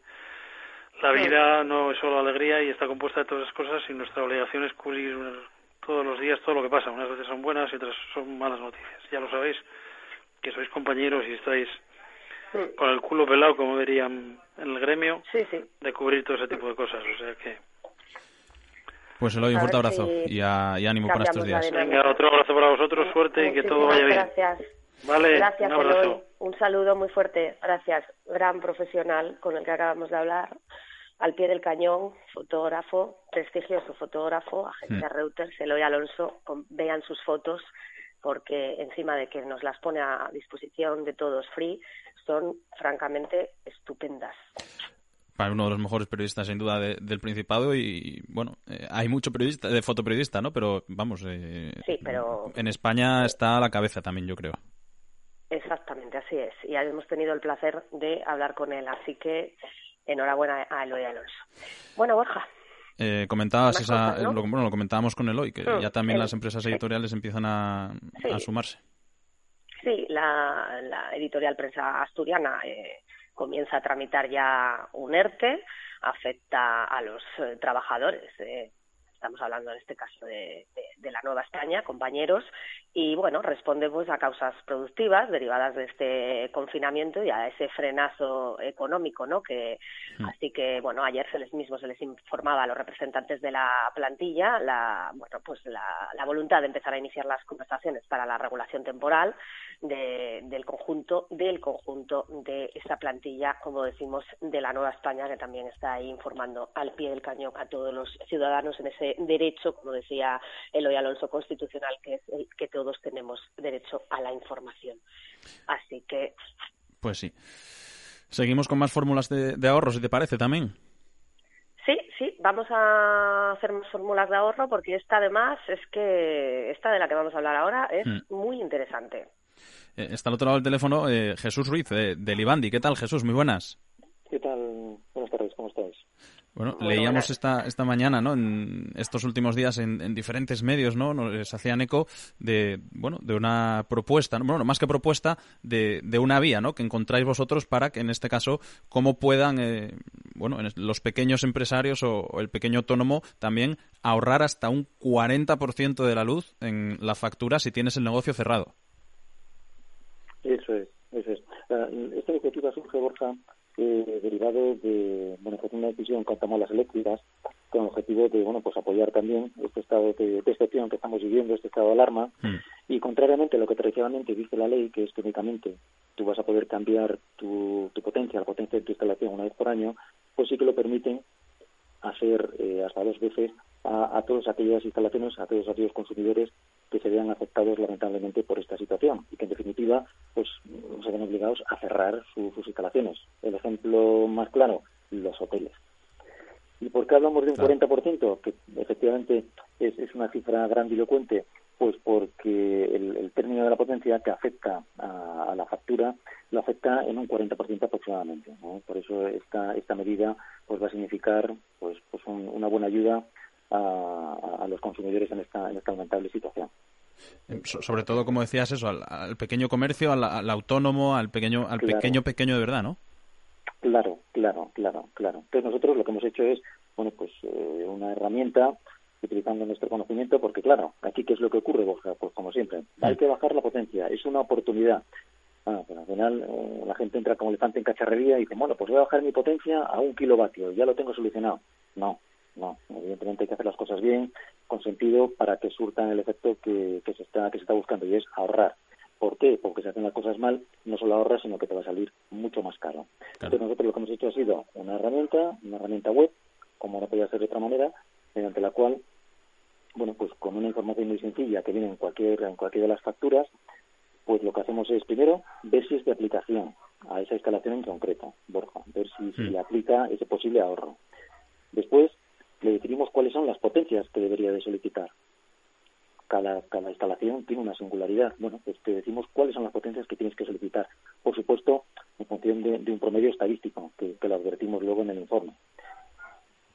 la vida no es solo alegría y está compuesta de todas esas cosas y nuestra obligación es cubrir todos los días todo lo que pasa. Unas veces son buenas y otras son malas noticias. Ya lo sabéis, que sois compañeros y estáis con el culo pelado, como dirían en el gremio, Sí, sí. de cubrir todo ese tipo de cosas. O sea que Pues Eloy, un A fuerte ver abrazo si y, a- y ánimo para estos días. Venga, otro abrazo para vosotros, suerte y que todo vaya bien. Gracias. Vale, Gracias, un abrazo. Eloy. Un saludo muy fuerte. Gracias. Gran profesional con el que acabamos de hablar. Al pie del cañón, fotógrafo, prestigioso fotógrafo, agencia Mm. Reuters, Eloy Alonso. con- vean sus fotos porque encima de que nos las pone a disposición de todos free, son francamente estupendas. Para uno de los mejores periodistas, sin duda, de- del Principado. Y bueno, eh, hay mucho periodista, de fotoperiodista, ¿no? Pero vamos, eh, Sí, pero en España está a la cabeza también, yo creo. Exactamente, así es. Y hemos tenido el placer de hablar con él, así que enhorabuena a Eloy Alonso. Bueno, Borja, Eh, comentabas esa, cosas, ¿no? lo, bueno, lo comentábamos con Eloy, que Mm, ya también el- las empresas editoriales empiezan a, Sí. a sumarse. sí, la, la editorial prensa asturiana eh, comienza a tramitar ya un ERTE, afecta a los eh, trabajadores. Estamos hablando en este caso de, de- de la Nueva España, compañeros, y bueno, responde pues a causas productivas derivadas de este confinamiento y a ese frenazo económico, ¿no? Que así que bueno, ayer se les mismo se les informaba a los representantes de la plantilla la bueno, pues la, la voluntad de empezar a iniciar las conversaciones para la regulación temporal de- del conjunto del conjunto de esa plantilla, como decimos, de la Nueva España que también está ahí informando al pie del cañón a todos los ciudadanos en ese derecho, como decía Eloy Alonso constitucional, que es el que todos tenemos derecho a la información. Así que Pues sí. Seguimos con más fórmulas de, de ahorro, si te parece, también. Sí, sí, vamos a hacer más fórmulas de ahorro porque esta además es que esta de la que vamos a hablar ahora es Hmm. muy interesante. Eh, está al otro lado del teléfono eh, Jesús Ruiz, de, de Libandi. ¿Qué tal, Jesús? Muy buenas. ¿Qué tal? Buenas tardes. Bueno, Bueno, leíamos buenas. esta, esta mañana, ¿no? En estos últimos días en, en diferentes medios, ¿no? Nos hacían eco de, bueno, de una propuesta, ¿no? bueno, más que propuesta, de, de una vía, ¿no? Que encontráis vosotros para que, en este caso, cómo puedan, eh, bueno, los pequeños empresarios o, o el pequeño autónomo también ahorrar hasta un 40% de la luz en la factura si tienes el negocio cerrado. Eso es, eso es. Ah, Esta iniciativa surge, Borja, eh, derivado de, bueno, pues una decisión que tomó las eléctricas con el objetivo de, bueno, pues apoyar también este estado de, de excepción que estamos viviendo, este estado de alarma, y contrariamente a lo que tradicionalmente dice la ley, que es que únicamente tú vas a poder cambiar tu, tu potencia, la potencia de tu instalación una vez por año, pues sí que lo permiten hacer eh, hasta dos veces a, a todas aquellas instalaciones, a todos aquellos consumidores que se vean afectados lamentablemente por esta situación y que en definitiva pues se ven obligados a cerrar su- sus instalaciones. El ejemplo más claro, los hoteles. ¿Y por qué hablamos de un 40%, que efectivamente es, es una cifra grandilocuente, pues porque el, término de la potencia que afecta a, la factura lo afecta en un 40% aproximadamente. Por eso esta, esta medida pues va a significar pues, pues una buena ayuda a, los consumidores en esta, en esta lamentable situación. Eh, sobre todo, como decías, eso, al, pequeño comercio, al, autónomo, al pequeño, al pequeño pequeño de verdad, ¿no? Claro, claro, claro, claro. Entonces nosotros lo que hemos hecho es, bueno, pues eh, una herramienta utilizando nuestro conocimiento, porque claro, aquí qué es lo que ocurre, Borja, pues como siempre, hay que bajar la potencia, es una oportunidad. Ah, pues al final eh, la gente entra como elefante en cacharrería y dice, bueno, pues voy a bajar mi potencia a un kilovatio, ya lo tengo solucionado. No, no, evidentemente hay que hacer las cosas bien, con sentido, para que surtan el efecto que, que se está que se está buscando y es ahorrar. ¿Por qué? Porque si hacen las cosas mal, no solo ahorras, sino que te va a salir mucho más caro. Entonces nosotros lo que hemos hecho ha sido una herramienta, una herramienta web, como no podía ser de otra manera, mediante la cual bueno, pues con una información muy sencilla que viene en cualquier, en cualquiera de las facturas, pues lo que hacemos es primero ver si es de aplicación a esa instalación en concreto, Borja, ver si, si mm. le aplica ese posible ahorro. Después le definimos cuáles son las potencias que debería de solicitar. Cada, cada instalación tiene una singularidad. Bueno, pues te decimos cuáles son las potencias que tienes que solicitar. Por supuesto, en función de, un promedio estadístico, que, que lo advertimos luego en el informe.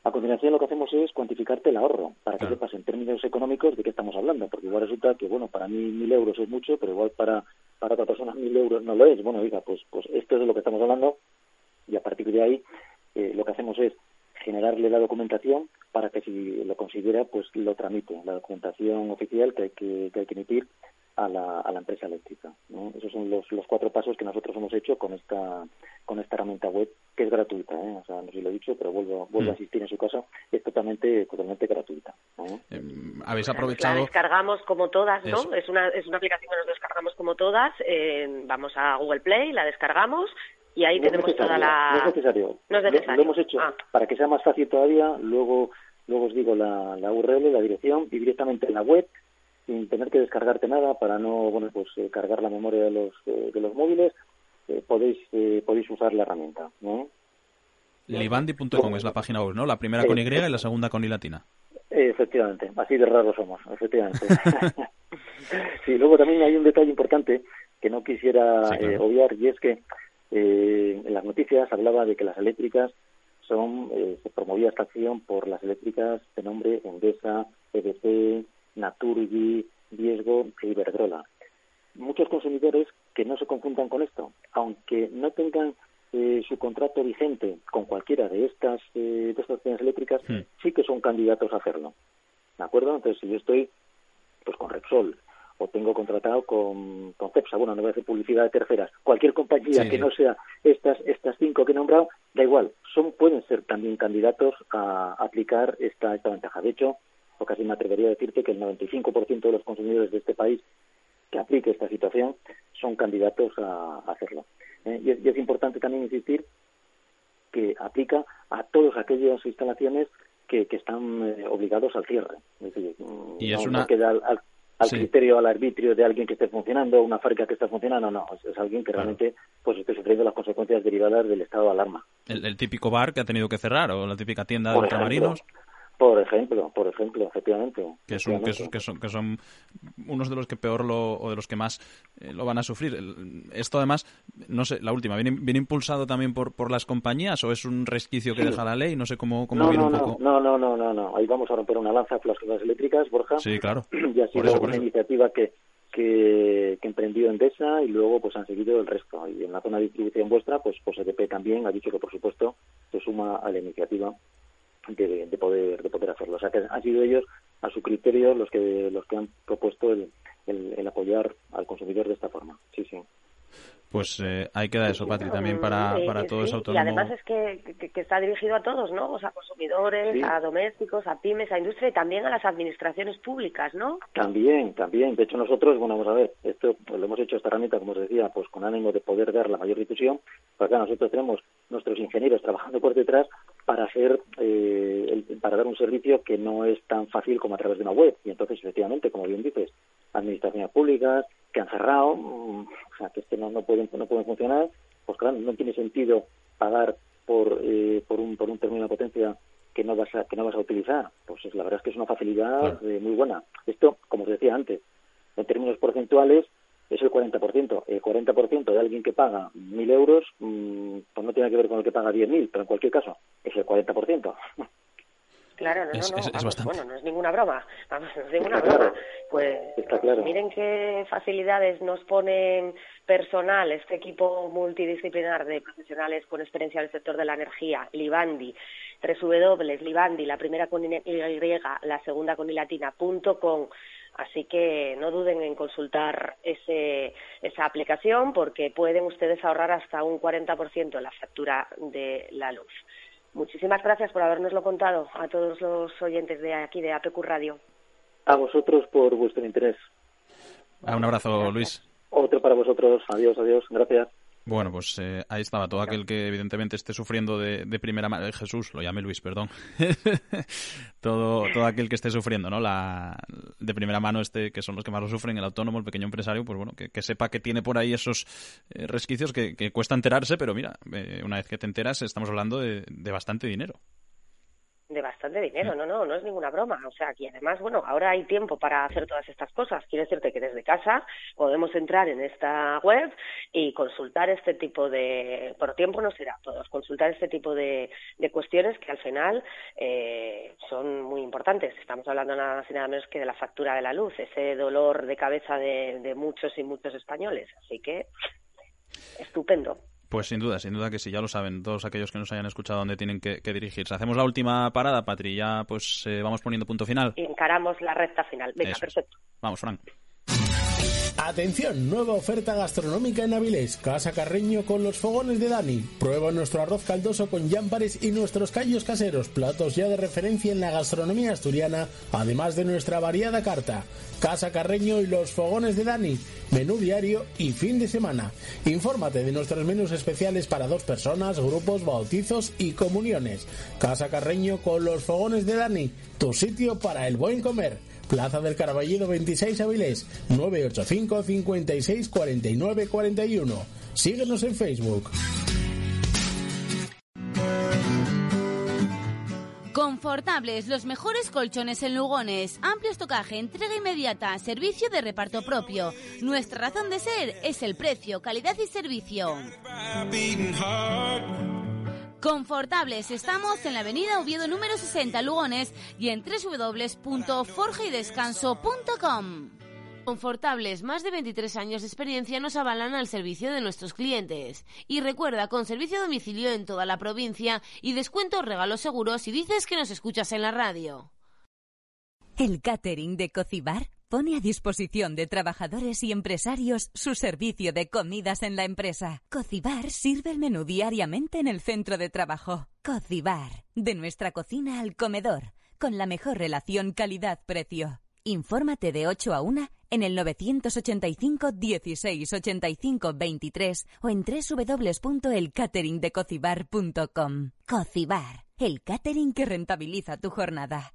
A continuación lo que hacemos es cuantificarte el ahorro, para que sepas en términos económicos de qué estamos hablando, porque igual resulta que, bueno, para mí mil euros es mucho, pero igual para, para otra persona mil euros no lo es. Bueno, oiga, pues, pues esto es de lo que estamos hablando y a partir de ahí eh, lo que hacemos es generarle la documentación para que si lo considera, pues lo tramite, la documentación oficial que hay que, que, hay que emitir a la, a la empresa eléctrica. Esos son los, los cuatro pasos que nosotros hemos hecho con esta, con esta herramienta web, que es gratuita. ¿eh? O sea, no sé si lo he dicho, pero vuelvo, vuelvo a mm. asistir en su caso, es totalmente, totalmente gratuita. Em, Habéis aprovechado. La descargamos como todas, ¿no? Es una, es una aplicación que nos descargamos como todas. vamos a Google Play, la descargamos y ahí tenemos toda la. No es necesario. No es necesario. Lo, hemos hecho ah. para que sea más fácil todavía. Luego, luego os digo la, la URL, la dirección y directamente en la web sin tener que descargarte nada para no bueno pues eh, cargar la memoria de los eh, de los móviles eh, podéis podéis usar la herramienta ¿no? Libandi.com es la página web, ¿no? La primera con Y y la segunda con I latina. Efectivamente, así de raros somos, efectivamente. sí, luego también hay un detalle importante que no quisiera obviar y es que en las noticias hablaba de que las eléctricas son, se promovía esta acción por las eléctricas de nombre Endesa, EDP, Naturgy, Viesgo e Iberdrola. Muchos consumidores que no se confundan con esto, aunque no tengan eh, su contrato vigente con cualquiera de estas eh, de estas eléctricas, hmm. sí que son candidatos a hacerlo. ¿De acuerdo? Entonces, si yo estoy pues con Repsol o tengo contratado con, con CEPSA, bueno, no voy a hacer publicidad de terceras, cualquier compañía que no sea estas estas cinco que he nombrado, da igual, son pueden ser también candidatos a aplicar esta, esta ventaja. De hecho, o casi me atrevería a decirte que el 95% de los consumidores de este país que aplique esta situación son candidatos a, hacerlo. ¿eh? Y, es, importante también insistir que aplica a todas aquellas instalaciones que, están eh, obligados al cierre. Es decir, y no, es una... queda al, criterio, al arbitrio de alguien que esté funcionando, una fábrica que está funcionando, no, es, alguien que realmente pues esté sufriendo las consecuencias derivadas del estado de alarma. El, típico bar que ha tenido que cerrar o la típica tienda de ultramarinos. Por ejemplo, por ejemplo, efectivamente. Que son, que son, que son, unos de los que peor lo, o de los que más eh, lo van a sufrir. Esto además, no sé, la última, ¿viene, viene impulsado también por, por las compañías o es un resquicio que deja la ley? No sé cómo, cómo viene un poco. No, no, no, no, no. Ahí vamos a romper una lanza con las cosas eléctricas, Borja. Sí, claro. Y ha sido una iniciativa que, que, que emprendió Endesa y luego pues han seguido el resto. Y en la zona de distribución vuestra, pues, pues EDP también ha dicho que por supuesto se suma a la iniciativa de, poder de poder hacerlo. O sea que han sido ellos a su criterio los que los que han propuesto el, el, apoyar al consumidor de esta forma. Sí, sí. Pues eh, ahí queda eso, Patri, también para, para todo ese autónomo. Y además es que, que, está dirigido a todos, ¿no? O sea, a consumidores, a domésticos, a pymes, a industria y también a las administraciones públicas, ¿no? También, también. De hecho, nosotros, bueno, vamos a ver, esto pues, lo hemos hecho esta herramienta, como os decía, pues con ánimo de poder dar la mayor difusión. Pues acá nosotros tenemos nuestros ingenieros trabajando por detrás para hacer, eh, para dar un servicio que no es tan fácil como a través de una web. Y entonces, efectivamente, como bien dices, administraciones públicas que han cerrado, mm, o sea, que, no, no, pueden, no pueden funcionar, pues claro, no tiene sentido pagar por, eh, por, un, por un término de potencia que no vas a, que no vas a utilizar. Pues la verdad es que es una facilidad eh, muy buena. Esto, como os decía antes, en términos porcentuales es el 40%. El 40% de alguien que paga 1.000 euros, mm, pues no tiene que ver con el que paga 10.000, pero en cualquier caso es el 40%. Claro, no, no, no, bueno, no es ninguna broma, vamos, no es ninguna broma. Pues miren qué facilidades nos ponen personal, este equipo multidisciplinar de profesionales con experiencia en el sector de la energía, Libandi, W, Libandi, la primera con Y, la segunda con I latina, punto com. Así que no duden en consultar ese, esa aplicación porque pueden ustedes ahorrar hasta un 40% en la factura de la luz. Muchísimas gracias por habernoslo contado a todos los oyentes de aquí de APQ Radio. A vosotros por vuestro interés. Ah, un abrazo, Luis. Otro para vosotros. Adiós, adiós. Gracias. Bueno, pues eh, ahí estaba. Todo aquel que evidentemente esté sufriendo de, primera mano, eh, Jesús, lo llame Luis, perdón, todo, todo aquel que esté sufriendo, ¿no? La, de primera mano, este, que son los que más lo sufren, el autónomo, el pequeño empresario, pues bueno, que, sepa que tiene por ahí esos eh, resquicios que, cuesta enterarse, pero mira, una vez que te enteras estamos hablando de bastante dinero de bastante dinero, no, no, no es ninguna broma. O sea, que además, bueno, ahora hay tiempo para hacer todas estas cosas. Quiero decirte que desde casa podemos entrar en esta web y consultar este tipo de, por tiempo no será todos, consultar este tipo de, de cuestiones que al final eh, son muy importantes. Estamos hablando nada más y nada menos que de la factura de la luz, ese dolor de cabeza de, de muchos y muchos españoles. Así que, estupendo. Pues sin duda, sin duda que sí, ya lo saben todos aquellos que nos hayan escuchado dónde tienen que, dirigirse. Hacemos la última parada, Patri, ya pues eh, vamos poniendo punto final. Y encaramos la recta final. Venga, perfecto. Vamos, Frank. Atención, nueva oferta gastronómica en Avilés, Casa Carreño con los fogones de Dani. Prueba nuestro arroz caldoso con llámpares y nuestros callos caseros, platos ya de referencia en la gastronomía asturiana, además de nuestra variada carta. Casa Carreño y los fogones de Dani, menú diario y fin de semana. Infórmate de nuestros menús especiales para dos personas, grupos, bautizos y comuniones. Casa Carreño con los fogones de Dani, tu sitio para el buen comer. Plaza del Caraballido 26 Avilés, 985 56 49 41. Síguenos en Facebook. Confortables, los mejores colchones en Lugones, amplio estocaje, entrega inmediata, servicio de reparto propio. Nuestra razón de ser es el precio, calidad y servicio. Confortables, estamos en la avenida Oviedo número 60 Lugones y en www.forjaydescanso.com. Confortables, más de 23 años de experiencia nos avalan al servicio de nuestros clientes. Y recuerda, con servicio a domicilio en toda la provincia y descuentos regalos seguros si dices que nos escuchas en la radio. El catering de Cocibar pone a disposición de trabajadores y empresarios su servicio de comidas en la empresa. Cocibar sirve el menú diariamente en el centro de trabajo. Cocibar, de nuestra cocina al comedor, con la mejor relación calidad-precio. Infórmate de 8 a 1 en el 985 16 85 23 o en www.elcateringdecocibar.com. Cocibar, el catering que rentabiliza tu jornada.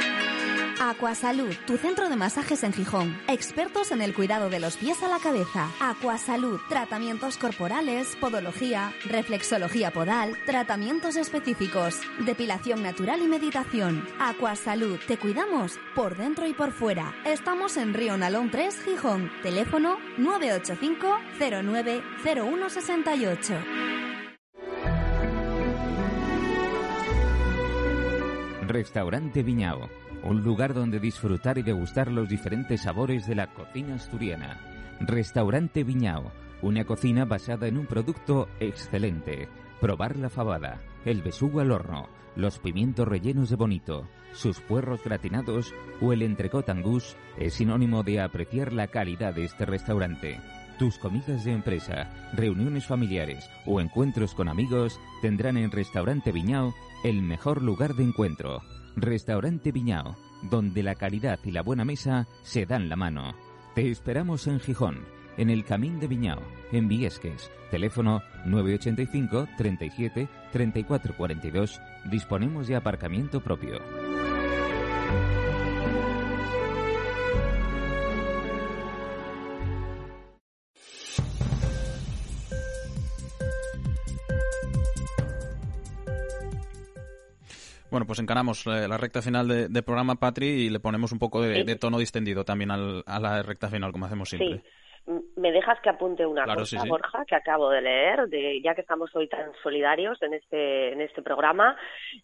Aquasalud, tu centro de masajes en Gijón. Expertos en el cuidado de los pies a la cabeza. Aquasalud, tratamientos corporales, podología, reflexología podal, tratamientos específicos, depilación natural y meditación. Aquasalud, te cuidamos por dentro y por fuera. Estamos en Río Nalón 3, Gijón. Teléfono 985 090168. Restaurante Viñao un lugar donde disfrutar y degustar los diferentes sabores de la cocina asturiana. Restaurante Viñao, una cocina basada en un producto excelente. Probar la fabada, el besugo al horno, los pimientos rellenos de bonito, sus puerros gratinados o el entrecot angus es sinónimo de apreciar la calidad de este restaurante. Tus comidas de empresa, reuniones familiares o encuentros con amigos tendrán en Restaurante Viñao el mejor lugar de encuentro Restaurante Viñao, donde la calidad y la buena mesa se dan la mano. Te esperamos en Gijón, en el Camín de Viñao, en Viesques. Teléfono 985 37 34 42. Disponemos de aparcamiento propio. Bueno, pues encaramos eh, la recta final de, programa, Patri, y le ponemos un poco de, tono distendido también a la recta final, como hacemos siempre. ¿Me dejas que apunte una cosa, Borja, que acabo de leer? De, ya que estamos hoy tan solidarios en este, en este programa,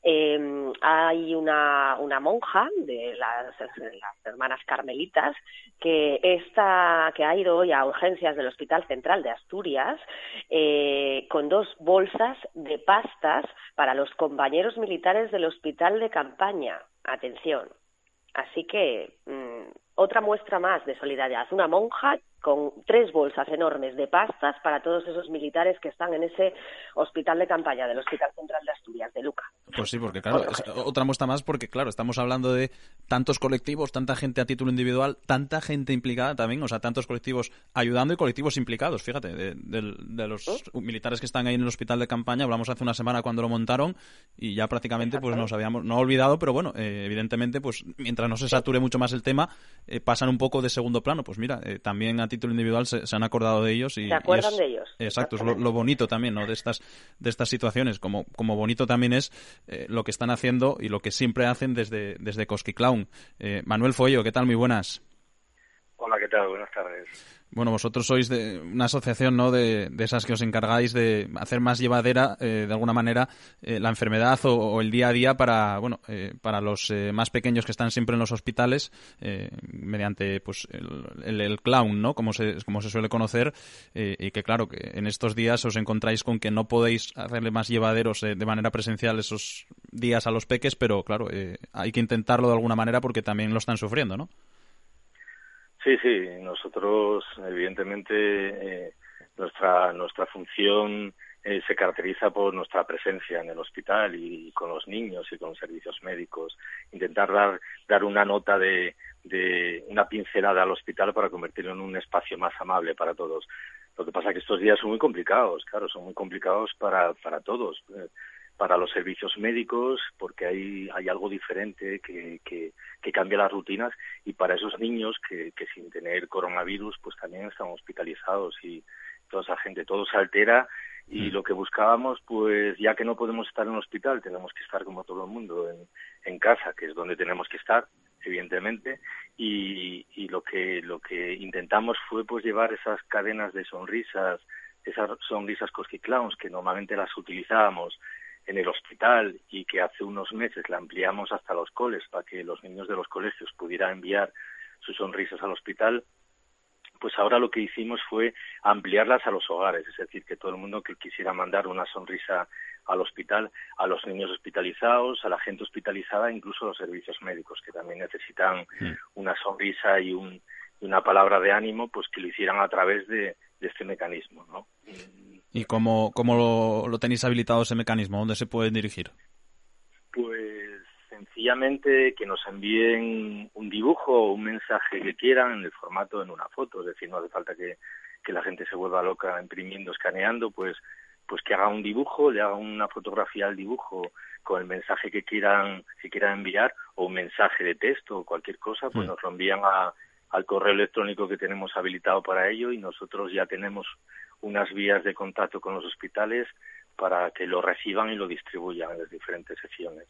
eh, hay una, una monja de las, las, hermanas carmelitas que, está, que ha ido hoy a urgencias del Hospital Central de Asturias eh, con dos bolsas de pastas para los compañeros militares del hospital de campaña. Atención. Así que mm, otra muestra más de solidaridad. Una monja con tres bolsas enormes de pastas para todos esos militares que están en ese hospital de campaña del Hospital Central de Asturias, de Luca. Pues sí, porque claro, es otra muestra más porque claro, estamos hablando de tantos colectivos, tanta gente a título individual, tanta gente implicada también, o sea, tantos colectivos ayudando y colectivos implicados, fíjate, de, los militares que están ahí en el hospital de campaña, hablamos hace una semana cuando lo montaron y ya prácticamente pues nos habíamos, no olvidado, pero bueno, eh, evidentemente pues mientras no se sature mucho más el tema, eh, pasan un poco de segundo plano, pues mira, eh, también a título individual se, han acordado de ellos y se acuerdan de ellos exacto es lo, bonito también no de estas de estas situaciones. Como como bonito también es eh, lo que están haciendo y lo que siempre hacen desde desde Clown eh, Manuel Follo qué tal muy buenas hola qué tal buenas tardes bueno, vosotros sois de una asociación, ¿no? De, esas que os encargáis de hacer más llevadera, eh, de alguna manera, eh, la enfermedad o, el día a día para, bueno, eh, para los más pequeños que están siempre en los hospitales, mediante, pues, el, el, clown, ¿no? Como se, como se suele conocer, y que, claro, que en estos días os encontráis con que no podéis hacerle más llevaderos de manera presencial esos días a los peques, pero, claro, hay que intentarlo de alguna manera porque también lo están sufriendo, ¿no? Sí, sí, nosotros evidentemente eh, nuestra nuestra función eh, se caracteriza por nuestra presencia en el hospital y, con los niños y con los servicios médicos, intentar dar dar una nota de, de una pincelada al hospital para convertirlo en un espacio más amable para todos. Lo que pasa es que estos días son muy complicados, claro, son muy complicados para para todos para los servicios médicos porque hay, hay algo diferente que, que, cambia las rutinas y para esos niños que, que sin tener coronavirus pues también están hospitalizados y toda esa gente, todo se altera y mm. lo que buscábamos pues ya que no podemos estar en el hospital tenemos que estar como todo el mundo en, en casa que es donde tenemos que estar evidentemente y, y lo que lo que intentamos fue pues llevar esas cadenas de sonrisas esas sonrisas Cosky Clowns que normalmente las utilizábamos en el hospital y que hace unos meses la ampliamos hasta los coles para que los niños de los colegios pudieran enviar sus sonrisas al hospital, pues ahora lo que hicimos fue ampliarlas a los hogares, es decir, que todo el mundo que quisiera mandar una sonrisa al hospital, a los niños hospitalizados, a la gente hospitalizada, incluso a los servicios médicos, que también necesitan mm. una sonrisa y, un, y una palabra de ánimo, pues que lo hicieran a través de, de este mecanismo, ¿no? ¿Y cómo, cómo lo, tenéis habilitado ese mecanismo? ¿Dónde se pueden dirigir? Pues sencillamente que nos envíen un dibujo o un mensaje que quieran en el formato en una foto, es decir, no hace falta que, que la gente se vuelva loca imprimiendo, escaneando, pues pues que haga un dibujo, le haga una fotografía al dibujo con el mensaje que quieran que quieran enviar o un mensaje de texto o cualquier cosa, pues mm. nos lo envían a, al correo electrónico que tenemos habilitado para ello y nosotros ya tenemos unas vías de contacto con los hospitales para que lo reciban y lo distribuyan en las diferentes secciones.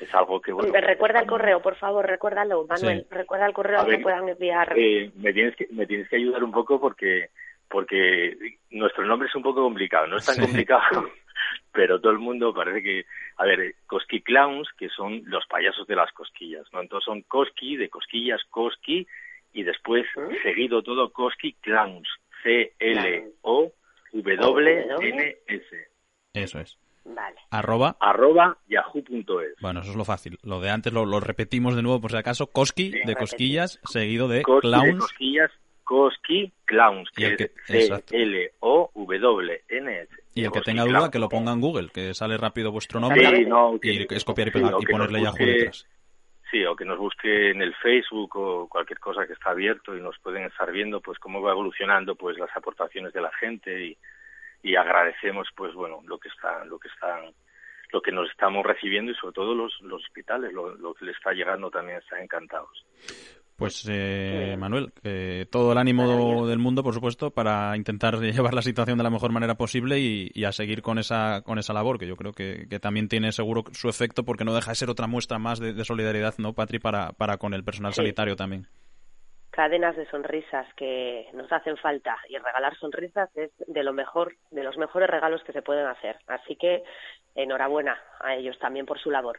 Es algo que bueno. Recuerda el correo, por favor, recuérdalo, Manuel. Recuerda el correo al que puedan enviar. Eh, me tienes que me tienes que ayudar un poco porque porque nuestro nombre es un poco complicado, no es tan complicado, pero todo el mundo parece que, a ver, Koski Clowns, que son los payasos de las cosquillas, ¿no? Entonces son Koski, de cosquillas, Koski, y después ¿Mm? seguido todo Koski Clowns, C-L-O-W-N-S. Eso es. Vale. Arroba. Arroba yahoo.es. Bueno, eso es lo fácil. Lo de antes lo, repetimos de nuevo por si acaso. Koski de cosquillas, seguido de clowns. De cosquillas, Koski Clowns, que, es C-L-O-W-N-S. Y el que tenga duda, que lo ponga en Google, que sale rápido vuestro nombre y es copiar y pegar y ponerle Yahoo detrás. Sí, o que nos busque en el Facebook o cualquier cosa que está abierto y nos pueden estar viendo pues cómo va evolucionando pues las aportaciones de la gente y, y agradecemos pues bueno lo que está lo que están lo que nos estamos recibiendo y sobre todo los, los hospitales lo, lo que le está llegando también están encantados. Pues eh, Manuel, todo el ánimo del mundo, por supuesto, para intentar llevar la situación de la mejor manera posible y, a seguir con esa con esa labor, que yo creo que, también tiene seguro su efecto, porque no deja de ser otra muestra más de, solidaridad, ¿no, Patri, para, para con el personal sanitario también? Cadenas de sonrisas que nos hacen falta y regalar sonrisas es de lo mejor, de los mejores regalos que se pueden hacer. Así que enhorabuena a ellos también por su labor.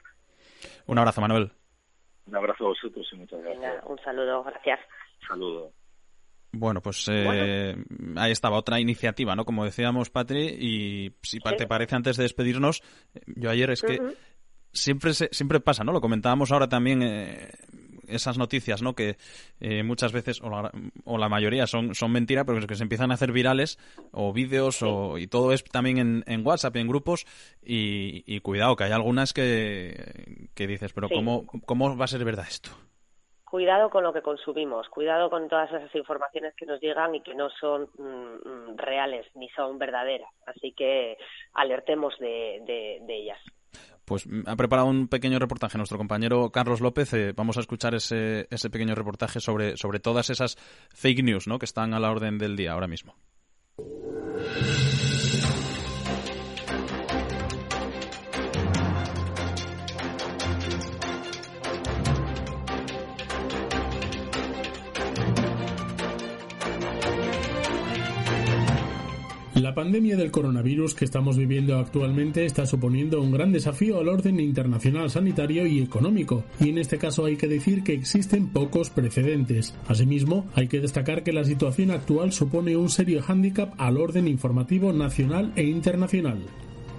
Un abrazo, Manuel. Un abrazo a vosotros y muchas gracias. un saludo, gracias. saludo. Bueno, pues eh, ahí estaba otra iniciativa, ¿no? Como decíamos, Patri, y si te parece, antes de despedirnos, yo ayer es que siempre siempre pasa, ¿no? Lo comentábamos ahora también eh, esas noticias, ¿no? Que eh, muchas veces, o la, o la, mayoría, son, son mentiras, pero que se empiezan a hacer virales, o vídeos, o, y todo es también en, en WhatsApp, en grupos, y, cuidado, que hay algunas que, que dices, pero ¿cómo, ¿cómo va a ser verdad esto? cuidado con lo que consumimos, cuidado con todas esas informaciones que nos llegan y que no son mm, mm, reales ni son verdaderas. Así que alertemos de, de ellas. Pues mm, ha preparado un pequeño reportaje nuestro compañero Carlos López. Eh, vamos a escuchar ese, ese pequeño reportaje sobre, sobre todas esas fake news ¿no? que están a la orden del día ahora mismo. La pandemia del coronavirus que estamos viviendo actualmente está suponiendo un gran desafío al orden internacional sanitario y económico, y en este caso hay que decir que existen pocos precedentes. Asimismo, hay que destacar que la situación actual supone un serio hándicap al orden informativo nacional e internacional.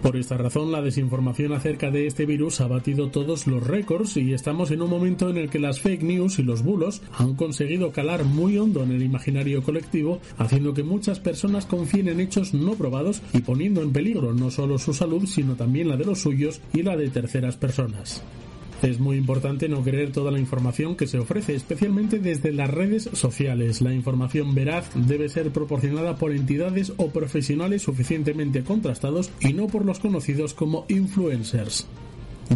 Por esta razón, la desinformación acerca de este virus ha batido todos los récords y estamos en un momento en el que las fake news y los bulos han conseguido calar muy hondo en el imaginario colectivo, haciendo que muchas personas confíen en hechos no probados y poniendo en peligro no solo su salud, sino también la de los suyos y la de terceras personas. Es muy importante no creer toda la información que se ofrece, especialmente desde las redes sociales. La información veraz debe ser proporcionada por entidades o profesionales suficientemente contrastados y no por los conocidos como influencers.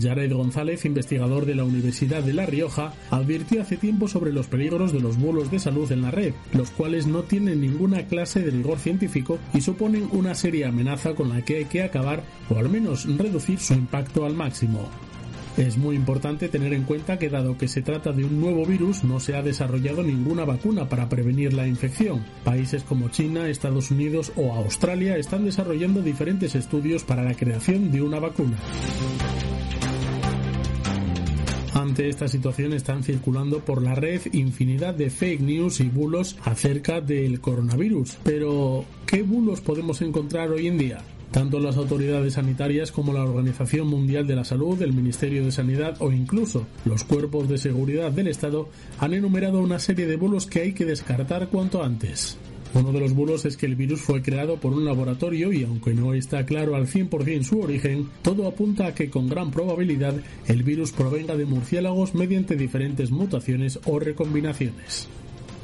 Jared González, investigador de la Universidad de La Rioja, advirtió hace tiempo sobre los peligros de los bulos de salud en la red, los cuales no tienen ninguna clase de rigor científico y suponen una seria amenaza con la que hay que acabar o al menos reducir su impacto al máximo. Es muy importante tener en cuenta que dado que se trata de un nuevo virus, no se ha desarrollado ninguna vacuna para prevenir la infección. Países como China, Estados Unidos o Australia están desarrollando diferentes estudios para la creación de una vacuna. Ante esta situación están circulando por la red infinidad de fake news y bulos acerca del coronavirus. Pero, ¿qué bulos podemos encontrar hoy en día? Tanto las autoridades sanitarias como la Organización Mundial de la Salud, el Ministerio de Sanidad o incluso los cuerpos de seguridad del Estado han enumerado una serie de bulos que hay que descartar cuanto antes. Uno de los bulos es que el virus fue creado por un laboratorio y aunque no está claro al 100% su origen, todo apunta a que con gran probabilidad el virus provenga de murciélagos mediante diferentes mutaciones o recombinaciones.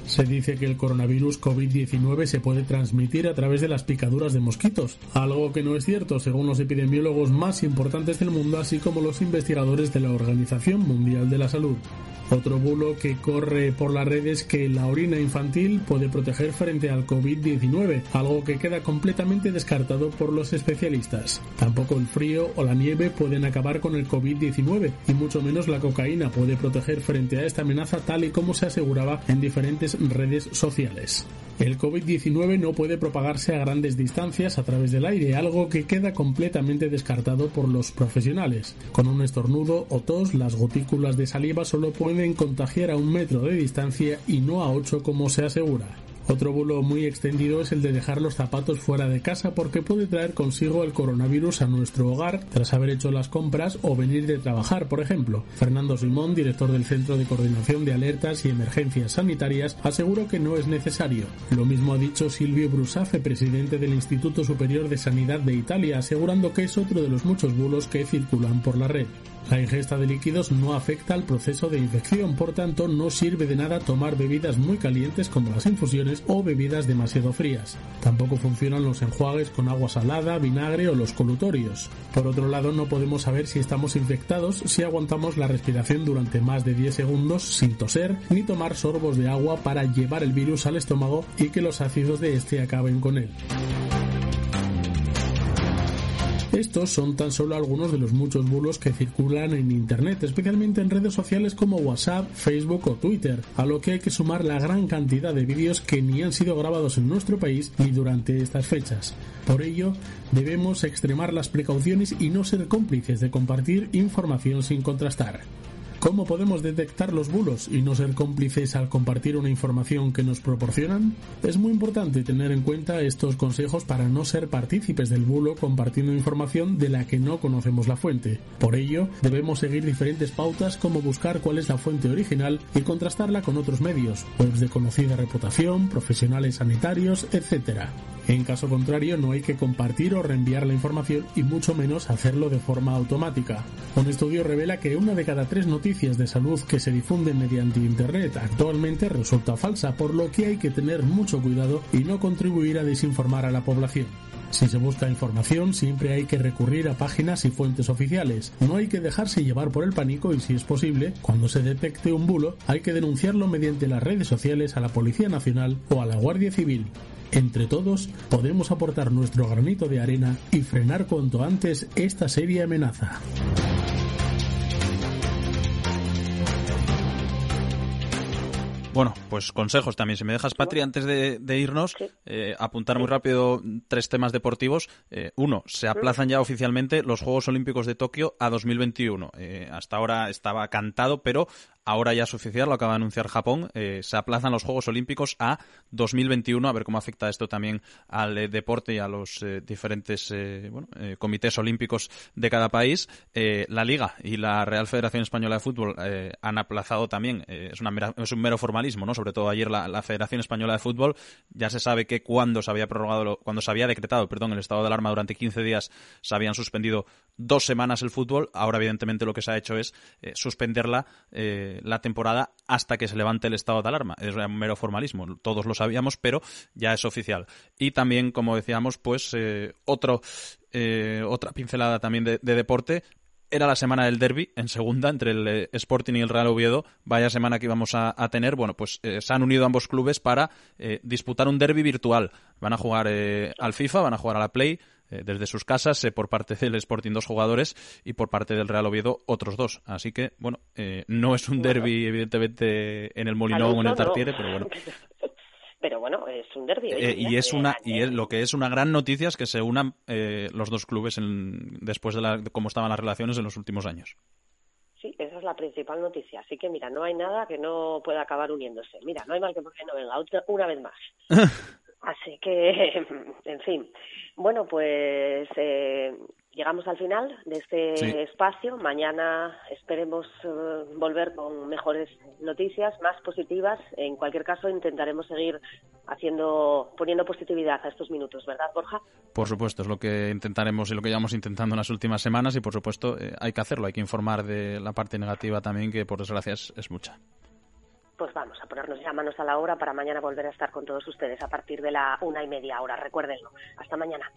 Se dice que el coronavirus COVID-19 se puede transmitir a través de las picaduras de mosquitos, algo que no es cierto según los epidemiólogos más importantes del mundo, así como los investigadores de la Organización Mundial de la Salud. Otro bulo que corre por las redes es que la orina infantil puede proteger frente al COVID-19, algo que queda completamente descartado por los especialistas. Tampoco el frío o la nieve pueden acabar con el COVID-19 y mucho menos la cocaína puede proteger frente a esta amenaza tal y como se aseguraba en diferentes redes sociales. El COVID-19 no puede propagarse a grandes distancias a través del aire, algo que queda completamente descartado por los profesionales. Con un estornudo o tos, las gotículas de saliva solo pueden contagiar a un metro de distancia y no a ocho como se asegura. Otro bulo muy extendido es el de dejar los zapatos fuera de casa porque puede traer consigo el coronavirus a nuestro hogar tras haber hecho las compras o venir de trabajar, por ejemplo. Fernando Simón, director del Centro de Coordinación de Alertas y Emergencias Sanitarias, aseguró que no es necesario. Lo mismo ha dicho Silvio Brusafe, presidente del Instituto Superior de Sanidad de Italia, asegurando que es otro de los muchos bulos que circulan por la red. La ingesta de líquidos no afecta al proceso de infección, por tanto no sirve de nada tomar bebidas muy calientes como las infusiones o bebidas demasiado frías. Tampoco funcionan los enjuagues con agua salada, vinagre o los colutorios. Por otro lado, no podemos saber si estamos infectados si aguantamos la respiración durante más de 10 segundos sin toser ni tomar sorbos de agua para llevar el virus al estómago y que los ácidos de este acaben con él. Estos son tan solo algunos de los muchos bulos que circulan en Internet, especialmente en redes sociales como WhatsApp, Facebook o Twitter, a lo que hay que sumar la gran cantidad de vídeos que ni han sido grabados en nuestro país ni durante estas fechas. Por ello, debemos extremar las precauciones y no ser cómplices de compartir información sin contrastar. ¿Cómo podemos detectar los bulos y no ser cómplices al compartir una información que nos proporcionan? Es muy importante tener en cuenta estos consejos para no ser partícipes del bulo compartiendo información de la que no conocemos la fuente. Por ello, debemos seguir diferentes pautas como buscar cuál es la fuente original y contrastarla con otros medios, webs de conocida reputación, profesionales sanitarios, etc. En caso contrario, no hay que compartir o reenviar la información y mucho menos hacerlo de forma automática. Un estudio revela que una de cada tres noticias de salud que se difunden mediante Internet actualmente resulta falsa, por lo que hay que tener mucho cuidado y no contribuir a desinformar a la población. Si se busca información, siempre hay que recurrir a páginas y fuentes oficiales. No hay que dejarse llevar por el pánico y, si es posible, cuando se detecte un bulo, hay que denunciarlo mediante las redes sociales a la Policía Nacional o a la Guardia Civil. Entre todos podemos aportar nuestro granito de arena y frenar cuanto antes esta seria amenaza. Bueno, pues consejos también. Si me dejas, Patri, antes de, irnos, eh, apuntar muy rápido tres temas deportivos. Eh, uno, se aplazan ya oficialmente los Juegos Olímpicos de Tokio a 2021. Eh, hasta ahora estaba cantado, pero ahora ya es oficial, lo acaba de anunciar Japón, eh, se aplazan los Juegos Olímpicos a 2021, a ver cómo afecta esto también al eh, deporte y a los eh, diferentes comités olímpicos de cada país. la Liga y la Real Federación Española de Fútbol han aplazado también, es, una es un mero formalismo, ¿no? sobre todo ayer la, Federación Española de Fútbol, ya se sabe que cuando se había prorrogado, cuando se había decretado, perdón, el estado de alarma durante 15 días, se habían suspendido dos semanas el fútbol, ahora evidentemente lo que se ha hecho es suspenderla la temporada hasta que se levante el estado de alarma. Es un mero formalismo, todos lo sabíamos, pero ya es oficial. Y también, como decíamos, pues eh, otro, eh, otra pincelada también de, deporte. Era la semana del derby en segunda entre el eh, Sporting y el Real Oviedo. Vaya semana que íbamos a, tener. Bueno, pues se han unido ambos clubes para disputar un derby virtual. Van a jugar al FIFA, van a jugar a la Play eh, desde sus casas, eh, por parte del Sporting dos jugadores y por parte del Real Oviedo otros dos. Así que, bueno, eh, no es un derby, evidentemente, en el Molinón o en el Tartiere, pero bueno. pero bueno, es un derby. y es una y lo que es una gran noticia es que se unan los dos clubes en, después de, la, cómo estaban las relaciones en los últimos años. Sí, esa es la principal noticia. Así que mira, no hay nada que no pueda acabar uniéndose. Mira, no hay mal que por no venga una vez más. Así que, en fin. Bueno, pues eh, llegamos al final de este espacio. Mañana esperemos eh, volver con mejores noticias, más positivas. En cualquier caso, intentaremos seguir haciendo, poniendo positividad a estos minutos, ¿verdad, Borja? Por supuesto, es lo que intentaremos y lo que llevamos intentando en las últimas semanas y, por supuesto, eh, hay que hacerlo. Hay que informar de la parte negativa también, que por desgracia es mucha pues vamos a ponernos ya manos a la obra para mañana volver a estar con todos ustedes a partir de la una y media hora. Recuérdenlo. Hasta mañana.